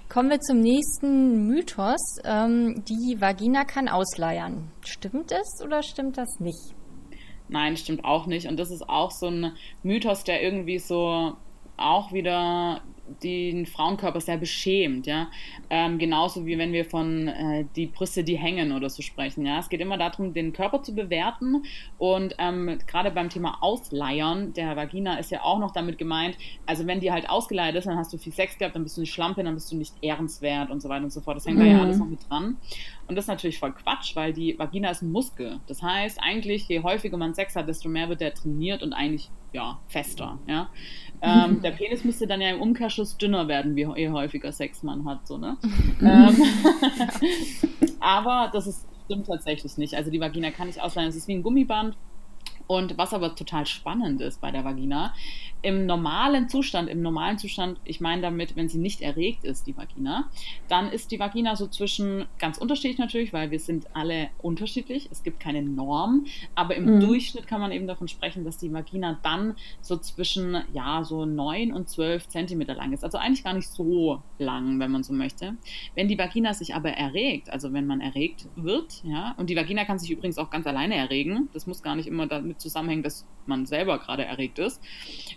Kommen wir zum nächsten Mythos. Ähm, die Vagina kann ausleiern. Stimmt es oder stimmt das nicht? Nein, stimmt auch nicht. Und das ist auch so ein Mythos, der irgendwie so auch wieder den Frauenkörper sehr beschämt, ja. Ähm, genauso wie wenn wir von äh, die Brüste, die hängen oder so sprechen, ja. Es geht immer darum, den Körper zu bewerten und ähm, gerade beim Thema Ausleiern der Vagina ist ja auch noch damit gemeint, also wenn die halt ausgeleiert ist, dann hast du viel Sex gehabt, dann bist du nicht Schlampe, dann bist du nicht ehrenswert und so weiter und so fort. Das hängt mhm. da ja mhm. alles noch mit dran. Und das ist natürlich voll Quatsch, weil die Vagina ist ein Muskel. Das heißt, eigentlich, je häufiger man Sex hat, desto mehr wird der trainiert und eigentlich, ja, fester, ja. Ähm, der Penis müsste dann ja im Umkehrschluss dünner werden, wie je häufiger Sex man hat, so, ne? ähm, aber das ist, stimmt tatsächlich nicht. Also die Vagina kann nicht ausleihen. Es ist wie ein Gummiband. Und was aber total spannend ist bei der Vagina, im normalen Zustand, im normalen Zustand, ich meine damit, wenn sie nicht erregt ist, die Vagina, dann ist die Vagina so zwischen, ganz unterschiedlich natürlich, weil wir sind alle unterschiedlich, es gibt keine Norm, aber im mhm. Durchschnitt kann man eben davon sprechen, dass die Vagina dann so zwischen, ja, so neun und zwölf Zentimeter lang ist. Also eigentlich gar nicht so lang, wenn man so möchte. Wenn die Vagina sich aber erregt, also wenn man erregt wird, ja, und die Vagina kann sich übrigens auch ganz alleine erregen, das muss gar nicht immer damit zusammenhängen, dass man selber gerade erregt ist,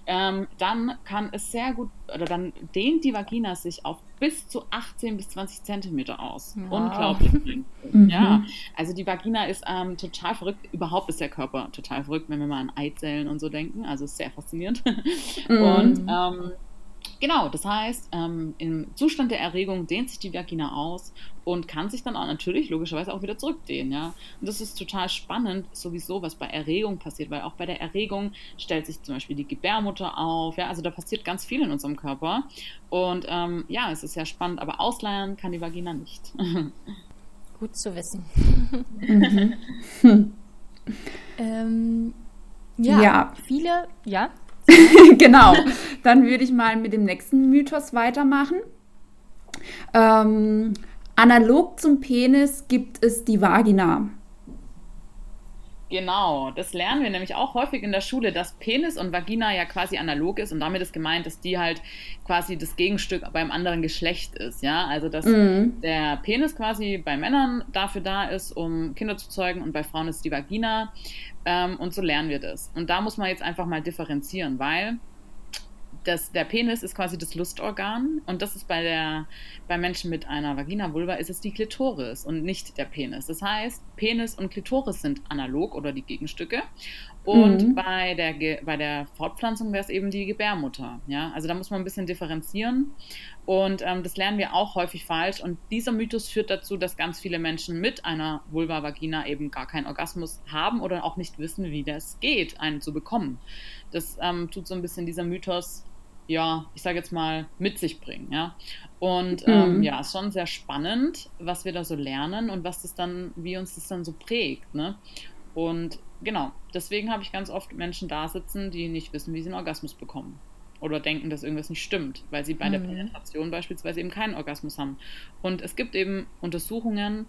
ähm, dann kann es sehr gut, oder dann dehnt die Vagina sich auf bis zu 18 bis 20 Zentimeter aus. Wow. Unglaublich. mhm. Ja, also die Vagina ist ähm, total verrückt. Überhaupt ist der Körper total verrückt, wenn wir mal an Eizellen und so denken. Also sehr faszinierend. Mhm. Und ähm, Genau, das heißt, ähm, im Zustand der Erregung dehnt sich die Vagina aus und kann sich dann auch natürlich logischerweise auch wieder zurückdehnen, ja. Und das ist total spannend, sowieso, was bei Erregung passiert, weil auch bei der Erregung stellt sich zum Beispiel die Gebärmutter auf, ja, also da passiert ganz viel in unserem Körper. Und ähm, ja, es ist sehr spannend, aber ausleiern kann die Vagina nicht. Gut zu wissen. mhm. ähm, ja, ja, viele, ja. genau. Dann würde ich mal mit dem nächsten Mythos weitermachen. Ähm, analog zum Penis gibt es die Vagina. Genau, das lernen wir nämlich auch häufig in der Schule, dass Penis und Vagina ja quasi analog ist und damit ist gemeint, dass die halt quasi das Gegenstück beim anderen Geschlecht ist, ja, also dass mhm. der Penis quasi bei Männern dafür da ist, um Kinder zu zeugen und bei Frauen ist die Vagina ähm, und so lernen wir das. Und da muss man jetzt einfach mal differenzieren, weil das, der Penis ist quasi das Lustorgan und das ist bei, der, bei Menschen mit einer Vagina-Vulva ist es die Klitoris und nicht der Penis. Das heißt, Penis und Klitoris sind analog oder die Gegenstücke und mhm. bei, der, bei der Fortpflanzung wäre es eben die Gebärmutter. Ja? Also da muss man ein bisschen differenzieren und ähm, das lernen wir auch häufig falsch und dieser Mythos führt dazu, dass ganz viele Menschen mit einer Vulva-Vagina eben gar keinen Orgasmus haben oder auch nicht wissen, wie das geht, einen zu bekommen. Das ähm, tut so ein bisschen dieser Mythos ja, ich sage jetzt mal, mit sich bringen. Ja? Und ähm, mhm. ja, ist schon sehr spannend, was wir da so lernen und was das dann, wie uns das dann so prägt. Ne? Und genau, deswegen habe ich ganz oft Menschen da sitzen, die nicht wissen, wie sie einen Orgasmus bekommen. Oder denken, dass irgendwas nicht stimmt, weil sie bei mhm. der Penetration beispielsweise eben keinen Orgasmus haben. Und es gibt eben Untersuchungen,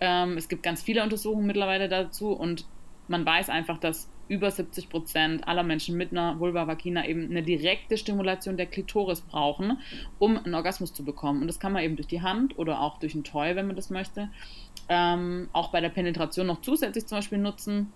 ähm, es gibt ganz viele Untersuchungen mittlerweile dazu und man weiß einfach, dass über 70 Prozent aller Menschen mit einer Vulva-Vagina eben eine direkte Stimulation der Klitoris brauchen, um einen Orgasmus zu bekommen. Und das kann man eben durch die Hand oder auch durch ein Toy, wenn man das möchte, ähm, auch bei der Penetration noch zusätzlich zum Beispiel nutzen.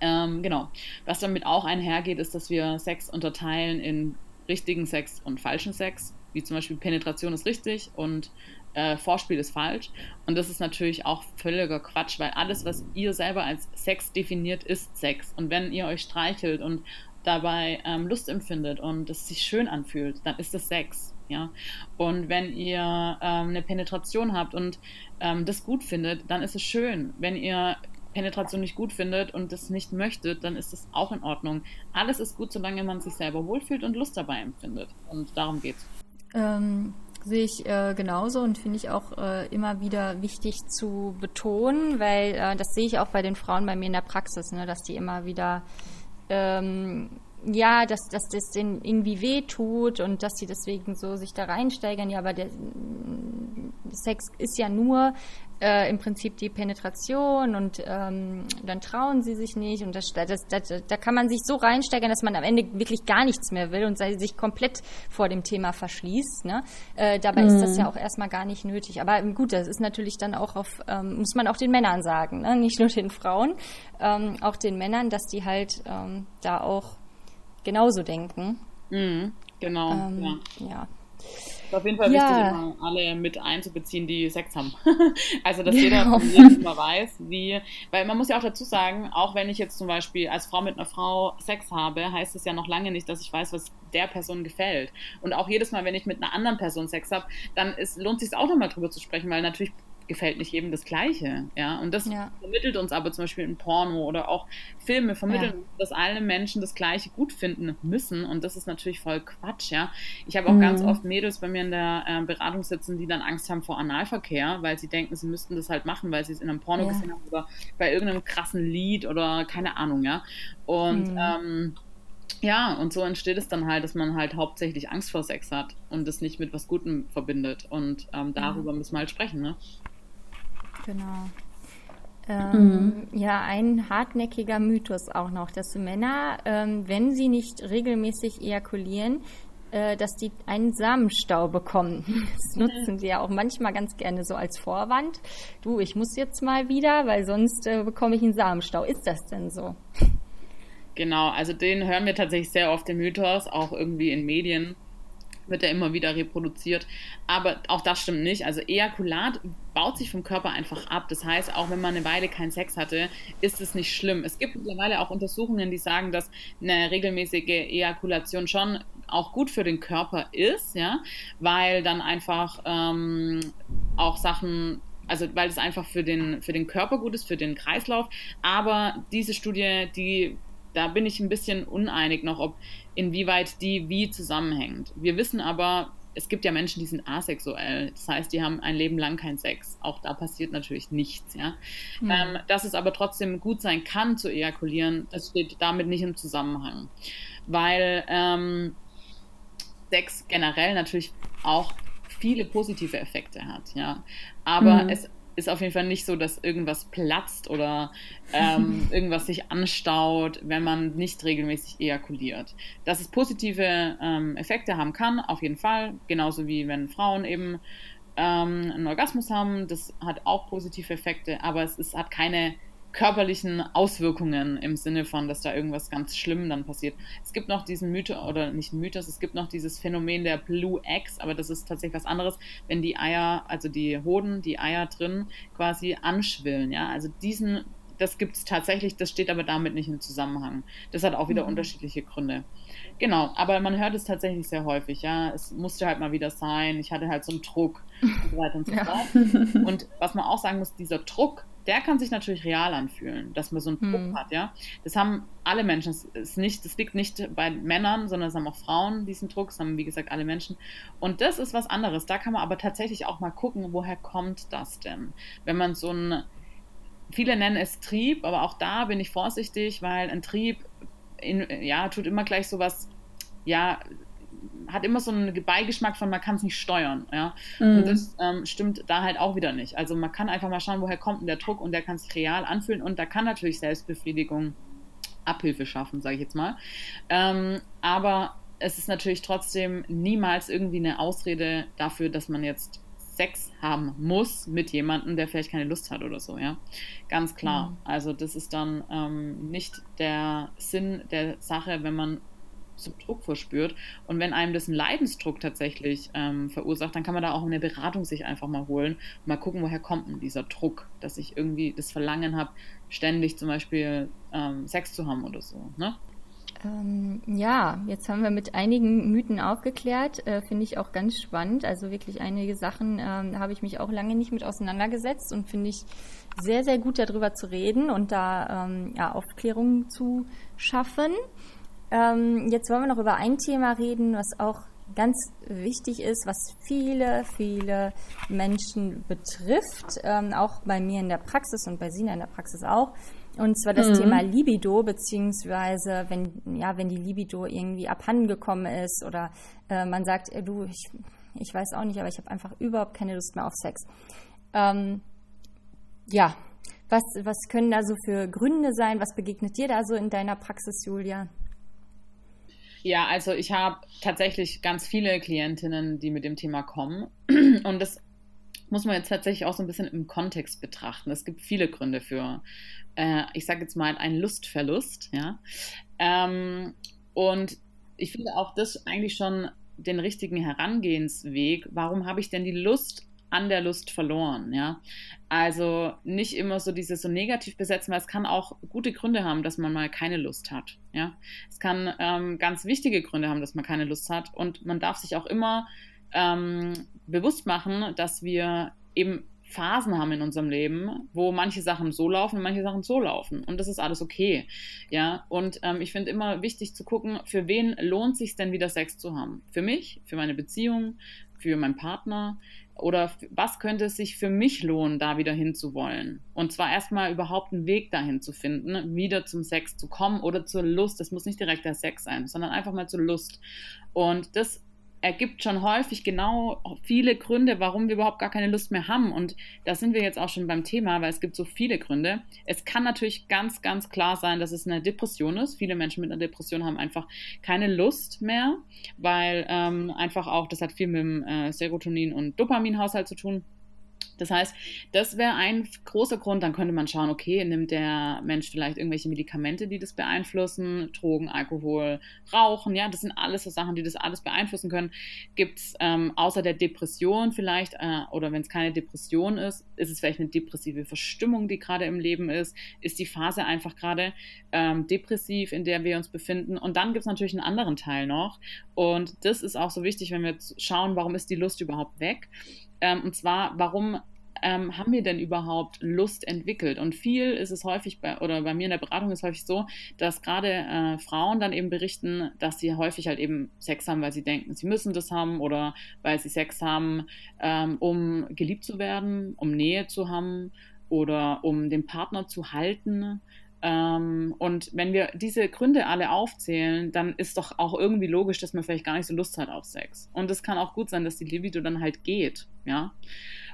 Ähm, genau. Was damit auch einhergeht, ist, dass wir Sex unterteilen in richtigen Sex und falschen Sex. Wie zum Beispiel Penetration ist richtig und äh, Vorspiel ist falsch. Und das ist natürlich auch völliger Quatsch, weil alles, was ihr selber als Sex definiert, ist Sex. Und wenn ihr euch streichelt und dabei ähm, Lust empfindet und es sich schön anfühlt, dann ist es Sex. Ja? Und wenn ihr ähm, eine Penetration habt und ähm, das gut findet, dann ist es schön. Wenn ihr Penetration nicht gut findet und das nicht möchtet, dann ist das auch in Ordnung. Alles ist gut, solange man sich selber wohlfühlt und Lust dabei empfindet. Und darum geht's. Ähm, sehe ich äh, genauso und finde ich auch äh, immer wieder wichtig zu betonen, weil äh, das sehe ich auch bei den Frauen bei mir in der Praxis, ne, dass die immer wieder ähm, ja, dass, dass das denen irgendwie weh tut und dass sie deswegen so sich da reinsteigern. Ja, aber der Sex ist ja nur äh, im Prinzip die Penetration und ähm, dann trauen sie sich nicht und das, das, das, da kann man sich so reinsteigern, dass man am Ende wirklich gar nichts mehr will und sich komplett vor dem Thema verschließt. Ne? Äh, dabei mhm. ist das ja mhm. auch erstmal gar nicht nötig. Aber gut, das ist natürlich dann auch auf, ähm, muss man auch den Männern sagen, ne? nicht nur den Frauen, ähm, auch den Männern, dass die halt ähm, da auch genauso denken. Mhm, genau, ähm, ja. ja. Ist auf jeden Fall ja. wichtig, immer alle mit einzubeziehen, die Sex haben. also, dass jeder von jedem immer weiß, wie, weil man muss ja auch dazu sagen, auch wenn ich jetzt zum Beispiel als Frau mit einer Frau Sex habe, heißt es ja noch lange nicht, dass ich weiß, was der Person gefällt. Und auch jedes Mal, wenn ich mit einer anderen Person Sex habe, dann ist, lohnt es sich auch nochmal drüber zu sprechen, weil natürlich gefällt nicht jedem das Gleiche. Ja? Und das ja. vermittelt uns aber zum Beispiel in Porno oder auch Filme vermitteln, ja. dass alle Menschen das Gleiche gut finden müssen. Und das ist natürlich voll Quatsch. Ja? Ich habe auch mhm. ganz oft Mädels bei mir in der äh, Beratung sitzen, die dann Angst haben vor Analverkehr, weil sie denken, sie müssten das halt machen, weil sie es in einem Porno ja. gesehen haben oder bei irgendeinem krassen Lied oder keine Ahnung. Ja? Und mhm. ähm, ja, und so entsteht es dann halt, dass man halt hauptsächlich Angst vor Sex hat und das nicht mit was Gutem verbindet. Und ähm, darüber müssen wir halt sprechen, ne? Genau. Ähm, mhm. Ja, ein hartnäckiger Mythos auch noch, dass Männer, ähm, wenn sie nicht regelmäßig ejakulieren, äh, dass die einen Samenstau bekommen. Das nutzen sie ja auch manchmal ganz gerne so als Vorwand. Du, ich muss jetzt mal wieder, weil sonst äh, bekomme ich einen Samenstau. Ist das denn so? Genau, also den hören wir tatsächlich sehr oft im Mythos, auch irgendwie in Medien wird er immer wieder reproduziert. Aber auch das stimmt nicht. Also Ejakulat baut sich vom Körper einfach ab. Das heißt, auch wenn man eine Weile keinen Sex hatte, ist es nicht schlimm. Es gibt mittlerweile auch Untersuchungen, die sagen, dass eine regelmäßige Ejakulation schon auch gut für den Körper ist, ja, weil dann einfach ähm, auch Sachen also weil es einfach für den, für den Körper gut ist, für den Kreislauf. Aber diese Studie, die da bin ich ein bisschen uneinig noch, ob inwieweit die wie zusammenhängt. Wir wissen aber, es gibt ja Menschen, die sind asexuell. Das heißt, die haben ein Leben lang keinen Sex. Auch da passiert natürlich nichts. Ja? Mhm. Ähm, dass es aber trotzdem gut sein kann, zu ejakulieren, das steht damit nicht im Zusammenhang. Weil ähm, Sex generell natürlich auch viele positive Effekte hat. Ja? Aber mhm. es ist auf jeden Fall nicht so, dass irgendwas platzt oder ähm, irgendwas sich anstaut, wenn man nicht regelmäßig ejakuliert. Dass es positive ähm, Effekte haben kann, auf jeden Fall. Genauso wie wenn Frauen eben ähm, einen Orgasmus haben, das hat auch positive Effekte, aber es ist, hat keine körperlichen Auswirkungen im Sinne von, dass da irgendwas ganz schlimm dann passiert. Es gibt noch diesen Mythos, oder nicht Mythos, es gibt noch dieses Phänomen der Blue Eggs, aber das ist tatsächlich was anderes, wenn die Eier, also die Hoden, die Eier drin quasi anschwillen, ja, also diesen, das gibt es tatsächlich, das steht aber damit nicht im Zusammenhang. Das hat auch wieder mhm. unterschiedliche Gründe. Genau, aber man hört es tatsächlich sehr häufig, ja, es musste halt mal wieder sein, ich hatte halt so einen Druck und so weiter und so fort. Ja. Und was man auch sagen muss, dieser Druck, der kann sich natürlich real anfühlen, dass man so einen Druck hm. hat, ja. Das haben alle Menschen. Das, ist nicht, das liegt nicht bei Männern, sondern es haben auch Frauen diesen Druck. Das haben, wie gesagt, alle Menschen. Und das ist was anderes. Da kann man aber tatsächlich auch mal gucken, woher kommt das denn? Wenn man so ein, viele nennen es Trieb, aber auch da bin ich vorsichtig, weil ein Trieb, in, ja, tut immer gleich sowas, ja, hat immer so einen Beigeschmack von, man kann es nicht steuern. Ja? Mhm. Und das ähm, stimmt da halt auch wieder nicht. Also man kann einfach mal schauen, woher kommt denn der Druck und der kann sich real anfühlen und da kann natürlich Selbstbefriedigung Abhilfe schaffen, sage ich jetzt mal. Ähm, aber es ist natürlich trotzdem niemals irgendwie eine Ausrede dafür, dass man jetzt Sex haben muss mit jemandem, der vielleicht keine Lust hat oder so, ja. Ganz klar. Mhm. Also das ist dann ähm, nicht der Sinn der Sache, wenn man so Druck verspürt. Und wenn einem das einen Leidensdruck tatsächlich ähm, verursacht, dann kann man da auch eine Beratung sich einfach mal holen und mal gucken, woher kommt denn dieser Druck, dass ich irgendwie das Verlangen habe, ständig zum Beispiel ähm, Sex zu haben oder so. Ne? Ähm, ja, jetzt haben wir mit einigen Mythen aufgeklärt, äh, finde ich auch ganz spannend. Also wirklich einige Sachen ähm, habe ich mich auch lange nicht mit auseinandergesetzt und finde ich sehr, sehr gut darüber zu reden und da ähm, ja, Aufklärung zu schaffen. Ähm, jetzt wollen wir noch über ein Thema reden, was auch ganz wichtig ist, was viele, viele Menschen betrifft, ähm, auch bei mir in der Praxis und bei Sina in der Praxis auch. Und zwar das mhm. Thema Libido, beziehungsweise wenn, ja, wenn die Libido irgendwie abhandengekommen ist oder äh, man sagt, äh, du, ich, ich weiß auch nicht, aber ich habe einfach überhaupt keine Lust mehr auf Sex. Ähm, ja, was, was können da so für Gründe sein? Was begegnet dir da so in deiner Praxis, Julia? Ja, also ich habe tatsächlich ganz viele Klientinnen, die mit dem Thema kommen. Und das muss man jetzt tatsächlich auch so ein bisschen im Kontext betrachten. Es gibt viele Gründe für, äh, ich sage jetzt mal, einen Lustverlust. Ja? Ähm, und ich finde auch das eigentlich schon den richtigen Herangehensweg. Warum habe ich denn die Lust an der Lust verloren, ja. Also nicht immer so dieses so negativ besetzen, weil es kann auch gute Gründe haben, dass man mal keine Lust hat, ja. Es kann ähm, ganz wichtige Gründe haben, dass man keine Lust hat und man darf sich auch immer ähm, bewusst machen, dass wir eben Phasen haben in unserem Leben, wo manche Sachen so laufen und manche Sachen so laufen. Und das ist alles okay. Ja, und ähm, ich finde immer wichtig zu gucken, für wen lohnt sich denn wieder Sex zu haben? Für mich, für meine Beziehung, für meinen Partner, oder was könnte es sich für mich lohnen, da wieder hinzuwollen? Und zwar erstmal überhaupt einen Weg dahin zu finden, wieder zum Sex zu kommen oder zur Lust. Das muss nicht direkt der Sex sein, sondern einfach mal zur Lust. Und das ergibt schon häufig genau viele Gründe, warum wir überhaupt gar keine Lust mehr haben. Und da sind wir jetzt auch schon beim Thema, weil es gibt so viele Gründe. Es kann natürlich ganz, ganz klar sein, dass es eine Depression ist. Viele Menschen mit einer Depression haben einfach keine Lust mehr, weil ähm, einfach auch, das hat viel mit dem äh, Serotonin- und Dopaminhaushalt zu tun. Das heißt, das wäre ein großer Grund. Dann könnte man schauen, okay, nimmt der Mensch vielleicht irgendwelche Medikamente, die das beeinflussen, Drogen, Alkohol, Rauchen, ja, das sind alles so Sachen, die das alles beeinflussen können. Gibt es ähm, außer der Depression vielleicht, äh, oder wenn es keine Depression ist, ist es vielleicht eine depressive Verstimmung, die gerade im Leben ist, ist die Phase einfach gerade ähm, depressiv, in der wir uns befinden. Und dann gibt es natürlich einen anderen Teil noch. Und das ist auch so wichtig, wenn wir schauen, warum ist die Lust überhaupt weg. Ähm, und zwar, warum ähm, haben wir denn überhaupt Lust entwickelt? Und viel ist es häufig bei, oder bei mir in der Beratung ist häufig so, dass gerade äh, Frauen dann eben berichten, dass sie häufig halt eben Sex haben, weil sie denken, sie müssen das haben oder weil sie Sex haben, ähm, um geliebt zu werden, um Nähe zu haben oder um den Partner zu halten. Ähm, und wenn wir diese Gründe alle aufzählen, dann ist doch auch irgendwie logisch, dass man vielleicht gar nicht so Lust hat auf Sex. Und es kann auch gut sein, dass die Libido dann halt geht, ja.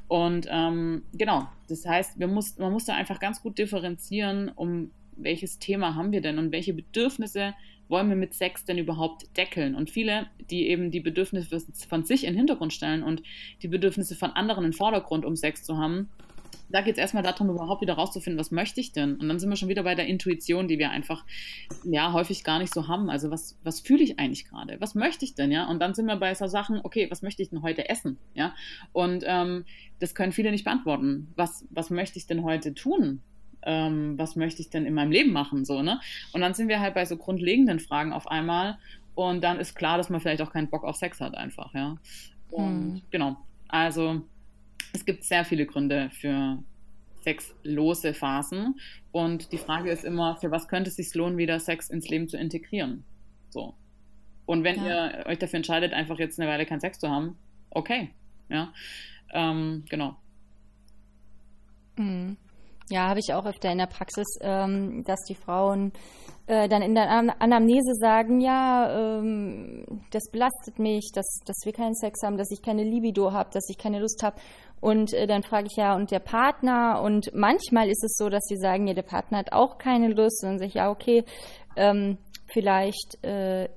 Und ähm, genau, das heißt, muss, man muss da einfach ganz gut differenzieren, um welches Thema haben wir denn und welche Bedürfnisse wollen wir mit Sex denn überhaupt deckeln? Und viele, die eben die Bedürfnisse von sich in den Hintergrund stellen und die Bedürfnisse von anderen in den Vordergrund, um Sex zu haben, da geht es erstmal darum, überhaupt wieder rauszufinden, was möchte ich denn? Und dann sind wir schon wieder bei der Intuition, die wir einfach ja häufig gar nicht so haben. Also was, was fühle ich eigentlich gerade? Was möchte ich denn? Ja? Und dann sind wir bei so Sachen, okay, was möchte ich denn heute essen? Ja. Und ähm, das können viele nicht beantworten. Was, was möchte ich denn heute tun? Ähm, was möchte ich denn in meinem Leben machen? So, ne? Und dann sind wir halt bei so grundlegenden Fragen auf einmal. Und dann ist klar, dass man vielleicht auch keinen Bock auf Sex hat, einfach, ja. Und hm. genau. Also es gibt sehr viele Gründe für sexlose Phasen. Und die Frage ist immer, für was könnte es sich lohnen, wieder Sex ins Leben zu integrieren? So. Und wenn ja. ihr euch dafür entscheidet, einfach jetzt eine Weile keinen Sex zu haben, okay. Ja. Ähm, genau. Mhm. Ja, habe ich auch öfter in der Praxis, ähm, dass die Frauen äh, dann in der Anamnese sagen, ja, ähm, das belastet mich, dass, dass wir keinen Sex haben, dass ich keine Libido habe, dass ich keine Lust habe. Und äh, dann frage ich ja, und der Partner? Und manchmal ist es so, dass sie sagen, ja, der Partner hat auch keine Lust. Und dann sage ich, ja, okay, ähm, vielleicht äh,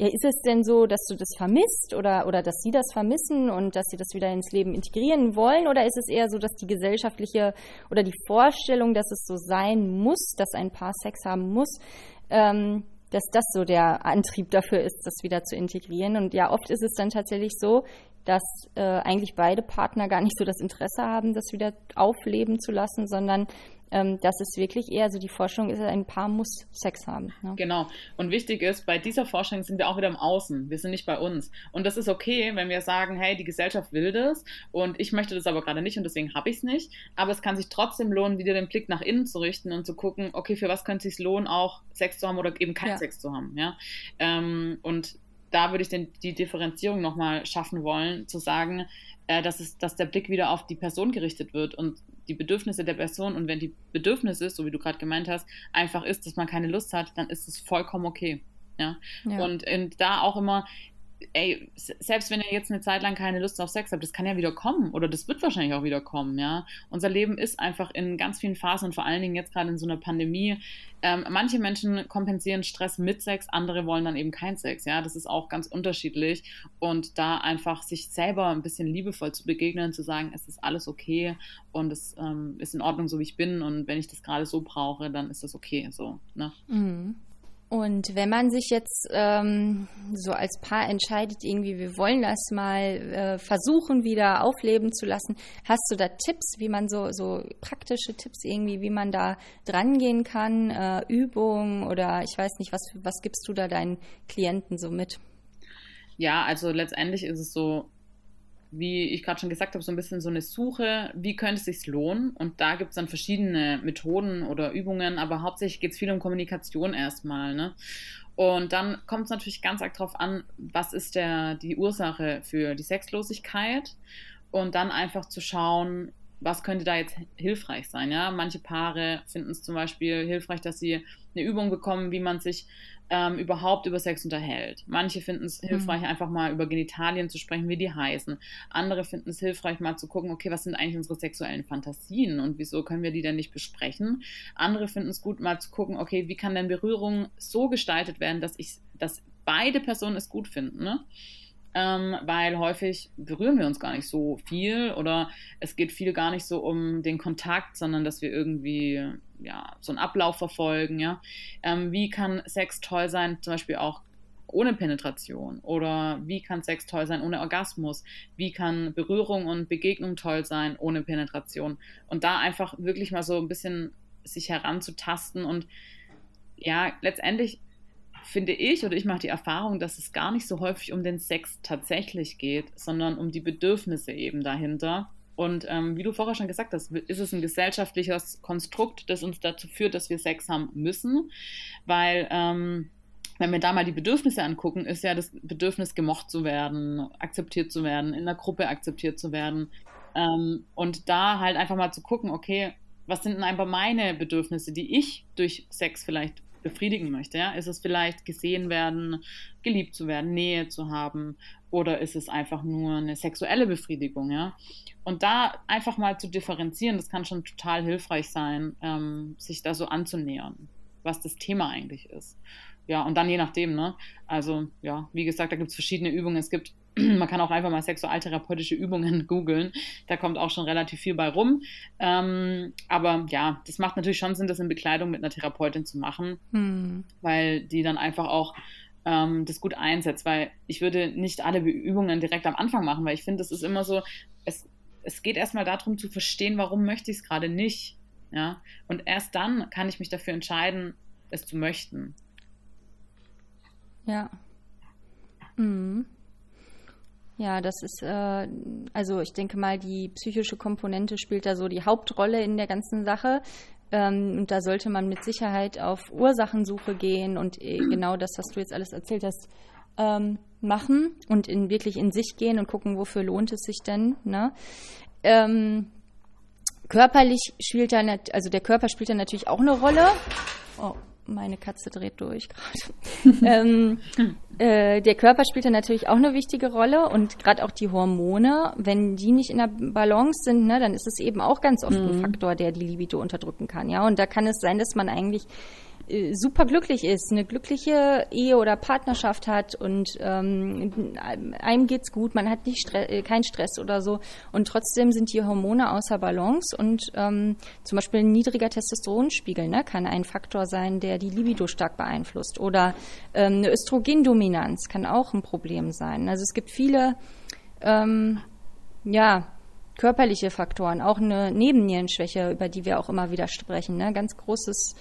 ja, ist es denn so, dass du das vermisst oder, oder dass sie das vermissen und dass sie das wieder ins Leben integrieren wollen? Oder ist es eher so, dass die gesellschaftliche oder die Vorstellung, dass es so sein muss, dass ein Paar Sex haben muss, ähm, dass das so der Antrieb dafür ist, das wieder zu integrieren? Und ja, oft ist es dann tatsächlich so, dass äh, eigentlich beide Partner gar nicht so das Interesse haben, das wieder aufleben zu lassen, sondern ähm, dass es wirklich eher so die Forschung ist, ein Paar muss Sex haben. Ne? Genau. Und wichtig ist, bei dieser Forschung sind wir auch wieder im Außen. Wir sind nicht bei uns. Und das ist okay, wenn wir sagen, hey, die Gesellschaft will das und ich möchte das aber gerade nicht und deswegen habe ich es nicht. Aber es kann sich trotzdem lohnen, wieder den Blick nach innen zu richten und zu gucken, okay, für was könnte es sich lohnen, auch Sex zu haben oder eben keinen ja. Sex zu haben. Ja? Ähm, und da würde ich den, die Differenzierung nochmal schaffen wollen, zu sagen, äh, dass, es, dass der Blick wieder auf die Person gerichtet wird und die Bedürfnisse der Person. Und wenn die Bedürfnisse, so wie du gerade gemeint hast, einfach ist, dass man keine Lust hat, dann ist es vollkommen okay. Ja? ja. Und, und da auch immer ey, selbst wenn ihr jetzt eine Zeit lang keine Lust auf Sex habt, das kann ja wieder kommen oder das wird wahrscheinlich auch wieder kommen, ja. Unser Leben ist einfach in ganz vielen Phasen und vor allen Dingen jetzt gerade in so einer Pandemie. Ähm, manche Menschen kompensieren Stress mit Sex, andere wollen dann eben kein Sex, ja. Das ist auch ganz unterschiedlich und da einfach sich selber ein bisschen liebevoll zu begegnen, zu sagen, es ist alles okay und es ähm, ist in Ordnung, so wie ich bin und wenn ich das gerade so brauche, dann ist das okay, so, ne. Mhm. Und wenn man sich jetzt ähm, so als Paar entscheidet, irgendwie, wir wollen das mal äh, versuchen, wieder aufleben zu lassen, hast du da Tipps, wie man so, so praktische Tipps irgendwie, wie man da drangehen kann, äh, Übungen oder ich weiß nicht, was, was gibst du da deinen Klienten so mit? Ja, also letztendlich ist es so, wie ich gerade schon gesagt habe, so ein bisschen so eine Suche, wie könnte es sich lohnen? Und da gibt es dann verschiedene Methoden oder Übungen, aber hauptsächlich geht es viel um Kommunikation erstmal. Ne? Und dann kommt es natürlich ganz arg darauf an, was ist der, die Ursache für die Sexlosigkeit und dann einfach zu schauen, was könnte da jetzt hilfreich sein? Ja, manche Paare finden es zum Beispiel hilfreich, dass sie eine Übung bekommen, wie man sich ähm, überhaupt über Sex unterhält. Manche finden es hilfreich, mhm. einfach mal über Genitalien zu sprechen, wie die heißen. Andere finden es hilfreich, mal zu gucken, okay, was sind eigentlich unsere sexuellen Fantasien und wieso können wir die denn nicht besprechen? Andere finden es gut, mal zu gucken, okay, wie kann denn Berührung so gestaltet werden, dass ich, dass beide Personen es gut finden, ne? Ähm, weil häufig berühren wir uns gar nicht so viel oder es geht viel gar nicht so um den Kontakt, sondern dass wir irgendwie ja, so einen Ablauf verfolgen. Ja? Ähm, wie kann Sex toll sein, zum Beispiel auch ohne Penetration? Oder wie kann Sex toll sein ohne Orgasmus? Wie kann Berührung und Begegnung toll sein ohne Penetration? Und da einfach wirklich mal so ein bisschen sich heranzutasten und ja, letztendlich finde ich oder ich mache die Erfahrung, dass es gar nicht so häufig um den Sex tatsächlich geht, sondern um die Bedürfnisse eben dahinter. Und ähm, wie du vorher schon gesagt hast, ist es ein gesellschaftliches Konstrukt, das uns dazu führt, dass wir Sex haben müssen, weil ähm, wenn wir da mal die Bedürfnisse angucken, ist ja das Bedürfnis, gemocht zu werden, akzeptiert zu werden, in der Gruppe akzeptiert zu werden. Ähm, und da halt einfach mal zu gucken, okay, was sind denn einfach meine Bedürfnisse, die ich durch Sex vielleicht befriedigen möchte. Ja? Ist es vielleicht gesehen werden, geliebt zu werden, Nähe zu haben oder ist es einfach nur eine sexuelle Befriedigung? Ja? Und da einfach mal zu differenzieren, das kann schon total hilfreich sein, ähm, sich da so anzunähern, was das Thema eigentlich ist. Ja, und dann je nachdem, ne? Also, ja, wie gesagt, da gibt es verschiedene Übungen. Es gibt man kann auch einfach mal sexualtherapeutische Übungen googeln. Da kommt auch schon relativ viel bei rum. Ähm, aber ja, das macht natürlich schon Sinn, das in Bekleidung mit einer Therapeutin zu machen, hm. weil die dann einfach auch ähm, das gut einsetzt. Weil ich würde nicht alle Übungen direkt am Anfang machen, weil ich finde, das ist immer so, es, es geht erstmal darum zu verstehen, warum möchte ich es gerade nicht. Ja? Und erst dann kann ich mich dafür entscheiden, es zu möchten. Ja. Mhm. Ja, das ist, äh, also ich denke mal, die psychische Komponente spielt da so die Hauptrolle in der ganzen Sache. Ähm, und da sollte man mit Sicherheit auf Ursachensuche gehen und äh, genau das, was du jetzt alles erzählt hast, ähm, machen und in, wirklich in sich gehen und gucken, wofür lohnt es sich denn. Ne? Ähm, körperlich spielt da, also der Körper spielt da natürlich auch eine Rolle. Oh, meine Katze dreht durch gerade. ähm, äh, der Körper spielt da natürlich auch eine wichtige Rolle und gerade auch die Hormone, wenn die nicht in der Balance sind, ne, dann ist es eben auch ganz oft mhm. ein Faktor, der die Libido unterdrücken kann. Ja, und da kann es sein, dass man eigentlich äh, super glücklich ist, eine glückliche Ehe oder Partnerschaft hat und ähm, einem geht's gut, man hat nicht Stress, äh, keinen Stress oder so und trotzdem sind die Hormone außer Balance und ähm, zum Beispiel ein niedriger Testosteronspiegel ne, kann ein Faktor sein, der die Libido stark beeinflusst oder ähm, eine Östrogendominanz kann auch ein Problem sein. Also es gibt viele ähm, ja körperliche Faktoren, auch eine Nebennierenschwäche, über die wir auch immer wieder sprechen, ne, ganz großes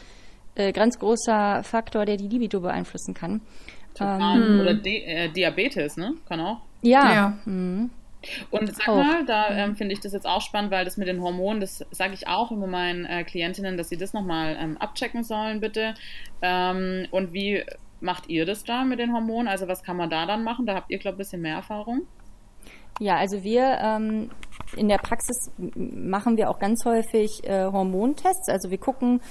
äh, ganz großer Faktor, der die Libido beeinflussen kann. Ähm, oder Di äh, Diabetes, ne? Kann auch. Ja. ja. Mhm. Und sag auch. mal, da ähm, finde ich das jetzt auch spannend, weil das mit den Hormonen, das sage ich auch immer meinen äh, Klientinnen, dass sie das nochmal ähm, abchecken sollen, bitte. Ähm, und wie macht ihr das da mit den Hormonen? Also was kann man da dann machen? Da habt ihr, glaube ich, ein bisschen mehr Erfahrung. Ja, also wir ähm, in der Praxis machen wir auch ganz häufig äh, Hormontests. Also wir gucken,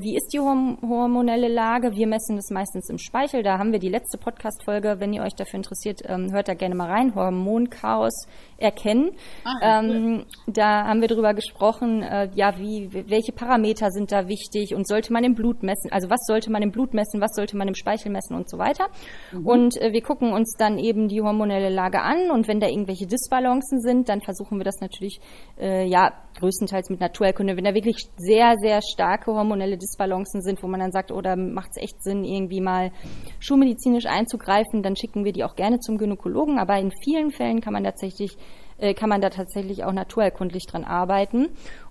wie ist die horm hormonelle Lage. Wir messen das meistens im Speichel. Da haben wir die letzte Podcast-Folge. Wenn ihr euch dafür interessiert, ähm, hört da gerne mal rein. Hormonchaos erkennen. Ah, ähm, Da haben wir darüber gesprochen, äh, ja, wie, welche Parameter sind da wichtig und sollte man im Blut messen? Also was sollte man im Blut messen? Was sollte man im Speichel messen und so weiter? Mhm. Und äh, wir gucken uns dann eben die hormonelle Lage an und wenn da irgendwelche Disbalancen sind, dann versuchen wir das natürlich, äh, ja, größtenteils mit Naturerkunde. Wenn da wirklich sehr, sehr starke hormonelle Disbalancen sind, wo man dann sagt, oh, da macht es echt Sinn, irgendwie mal schulmedizinisch einzugreifen, dann schicken wir die auch gerne zum Gynäkologen. Aber in vielen Fällen kann man tatsächlich äh, kann man da tatsächlich auch naturerkundlich dran arbeiten.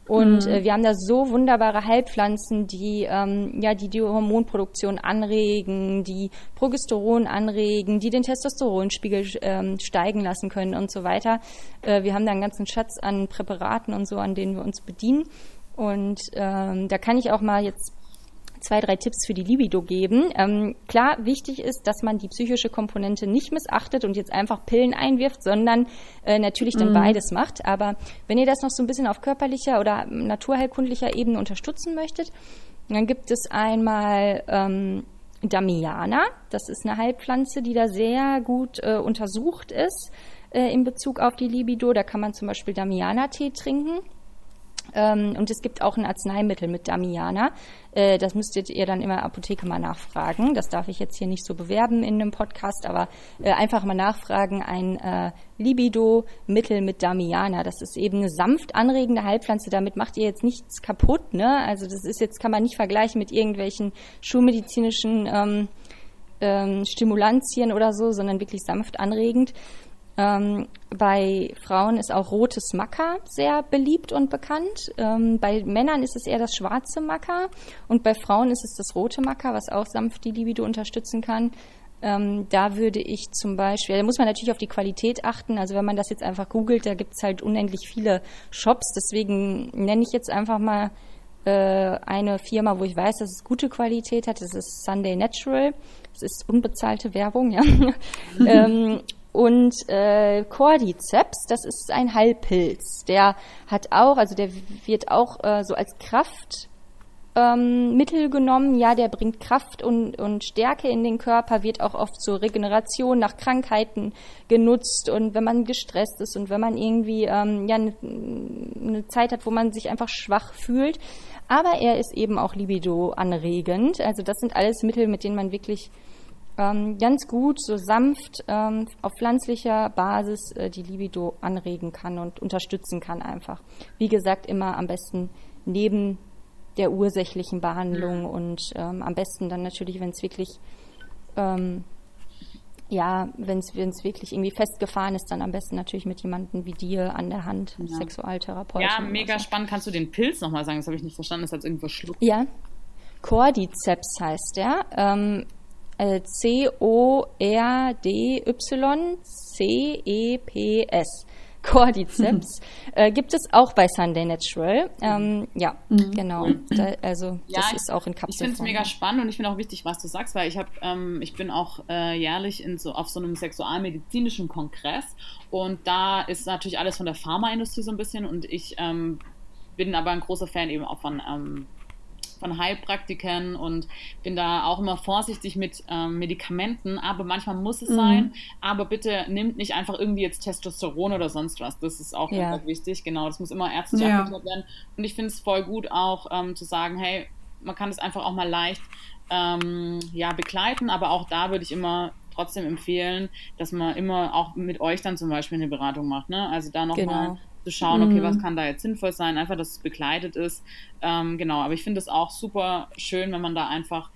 Und mhm. äh, wir haben da so wunderbare Heilpflanzen, die ähm, ja die die Hormonproduktion anregen, die Progesteron anregen, die den Testosteronspiegel ähm, steigen lassen können und so weiter. Äh, wir haben da einen ganzen Schatz an Präparaten und so, an denen wir uns bedienen. Und ähm, da kann ich auch mal jetzt zwei, drei Tipps für die Libido geben. Ähm, klar, wichtig ist, dass man die psychische Komponente nicht missachtet und jetzt einfach Pillen einwirft, sondern äh, natürlich dann mhm. beides macht. Aber wenn ihr das noch so ein bisschen auf körperlicher oder naturheilkundlicher Ebene unterstützen möchtet, dann gibt es einmal ähm, Damiana. Das ist eine Heilpflanze, die da sehr gut äh, untersucht ist äh, in Bezug auf die Libido. Da kann man zum Beispiel Damiana-Tee trinken. Ähm, und es gibt auch ein Arzneimittel mit Damiana. Äh, das müsstet ihr dann immer Apotheke mal nachfragen. Das darf ich jetzt hier nicht so bewerben in einem Podcast, aber äh, einfach mal nachfragen. Ein äh, Libido-Mittel mit Damiana. Das ist eben eine sanft anregende Heilpflanze. Damit macht ihr jetzt nichts kaputt. Ne? Also das ist jetzt, kann man nicht vergleichen mit irgendwelchen schulmedizinischen ähm, ähm, Stimulantien oder so, sondern wirklich sanft anregend. Ähm, bei Frauen ist auch rotes Maca sehr beliebt und bekannt. Ähm, bei Männern ist es eher das schwarze Maca und bei Frauen ist es das rote Maca, was auch sanft die Libido unterstützen kann. Ähm, da würde ich zum Beispiel, da muss man natürlich auf die Qualität achten. Also wenn man das jetzt einfach googelt, da gibt es halt unendlich viele Shops. Deswegen nenne ich jetzt einfach mal äh, eine Firma, wo ich weiß, dass es gute Qualität hat. Das ist Sunday Natural. Das ist unbezahlte Werbung, ja. ähm, und äh, Cordyceps, das ist ein Heilpilz. Der hat auch, also der wird auch äh, so als Kraft ähm, Mittel genommen. Ja, der bringt Kraft und, und Stärke in den Körper, wird auch oft zur Regeneration nach Krankheiten genutzt und wenn man gestresst ist und wenn man irgendwie ähm, ja eine ne Zeit hat, wo man sich einfach schwach fühlt. Aber er ist eben auch libido anregend. Also das sind alles Mittel, mit denen man wirklich ähm, ganz gut, so sanft ähm, auf pflanzlicher Basis äh, die Libido anregen kann und unterstützen kann einfach. Wie gesagt, immer am besten neben der ursächlichen Behandlung und ähm, am besten dann natürlich, wenn es wirklich ähm, ja, wenn es wirklich irgendwie festgefahren ist, dann am besten natürlich mit jemandem wie dir an der Hand, ja. Sexualtherapeut. Ja, mega so. spannend. Kannst du den Pilz nochmal sagen? Das habe ich nicht verstanden. Das hat irgendwo schluckt. Ja, Cordyceps heißt der. Ähm, äh, C-O-R-D-Y-C-E-P-S. Cordyceps. äh, gibt es auch bei Sunday Natural. Ähm, ja, mhm. genau. Da, also ja, das ist auch in Kapseln. Ich finde es mega spannend und ich finde auch wichtig, was du sagst, weil ich habe, ähm, ich bin auch äh, jährlich in so, auf so einem sexualmedizinischen Kongress und da ist natürlich alles von der Pharmaindustrie so ein bisschen und ich ähm, bin aber ein großer Fan eben auch von ähm, von Heilpraktikern und bin da auch immer vorsichtig mit ähm, Medikamenten, aber manchmal muss es mhm. sein. Aber bitte nimmt nicht einfach irgendwie jetzt Testosteron oder sonst was. Das ist auch ja. wichtig. Genau, das muss immer ärztlich ja. abgeklärt werden. Und ich finde es voll gut auch ähm, zu sagen, hey, man kann es einfach auch mal leicht ähm, ja, begleiten, aber auch da würde ich immer trotzdem empfehlen, dass man immer auch mit euch dann zum Beispiel eine Beratung macht. Ne? Also da nochmal genau zu schauen, okay, was mhm. kann da jetzt sinnvoll sein, einfach, dass es begleitet ist. Ähm, genau, aber ich finde es auch super schön, wenn man da einfach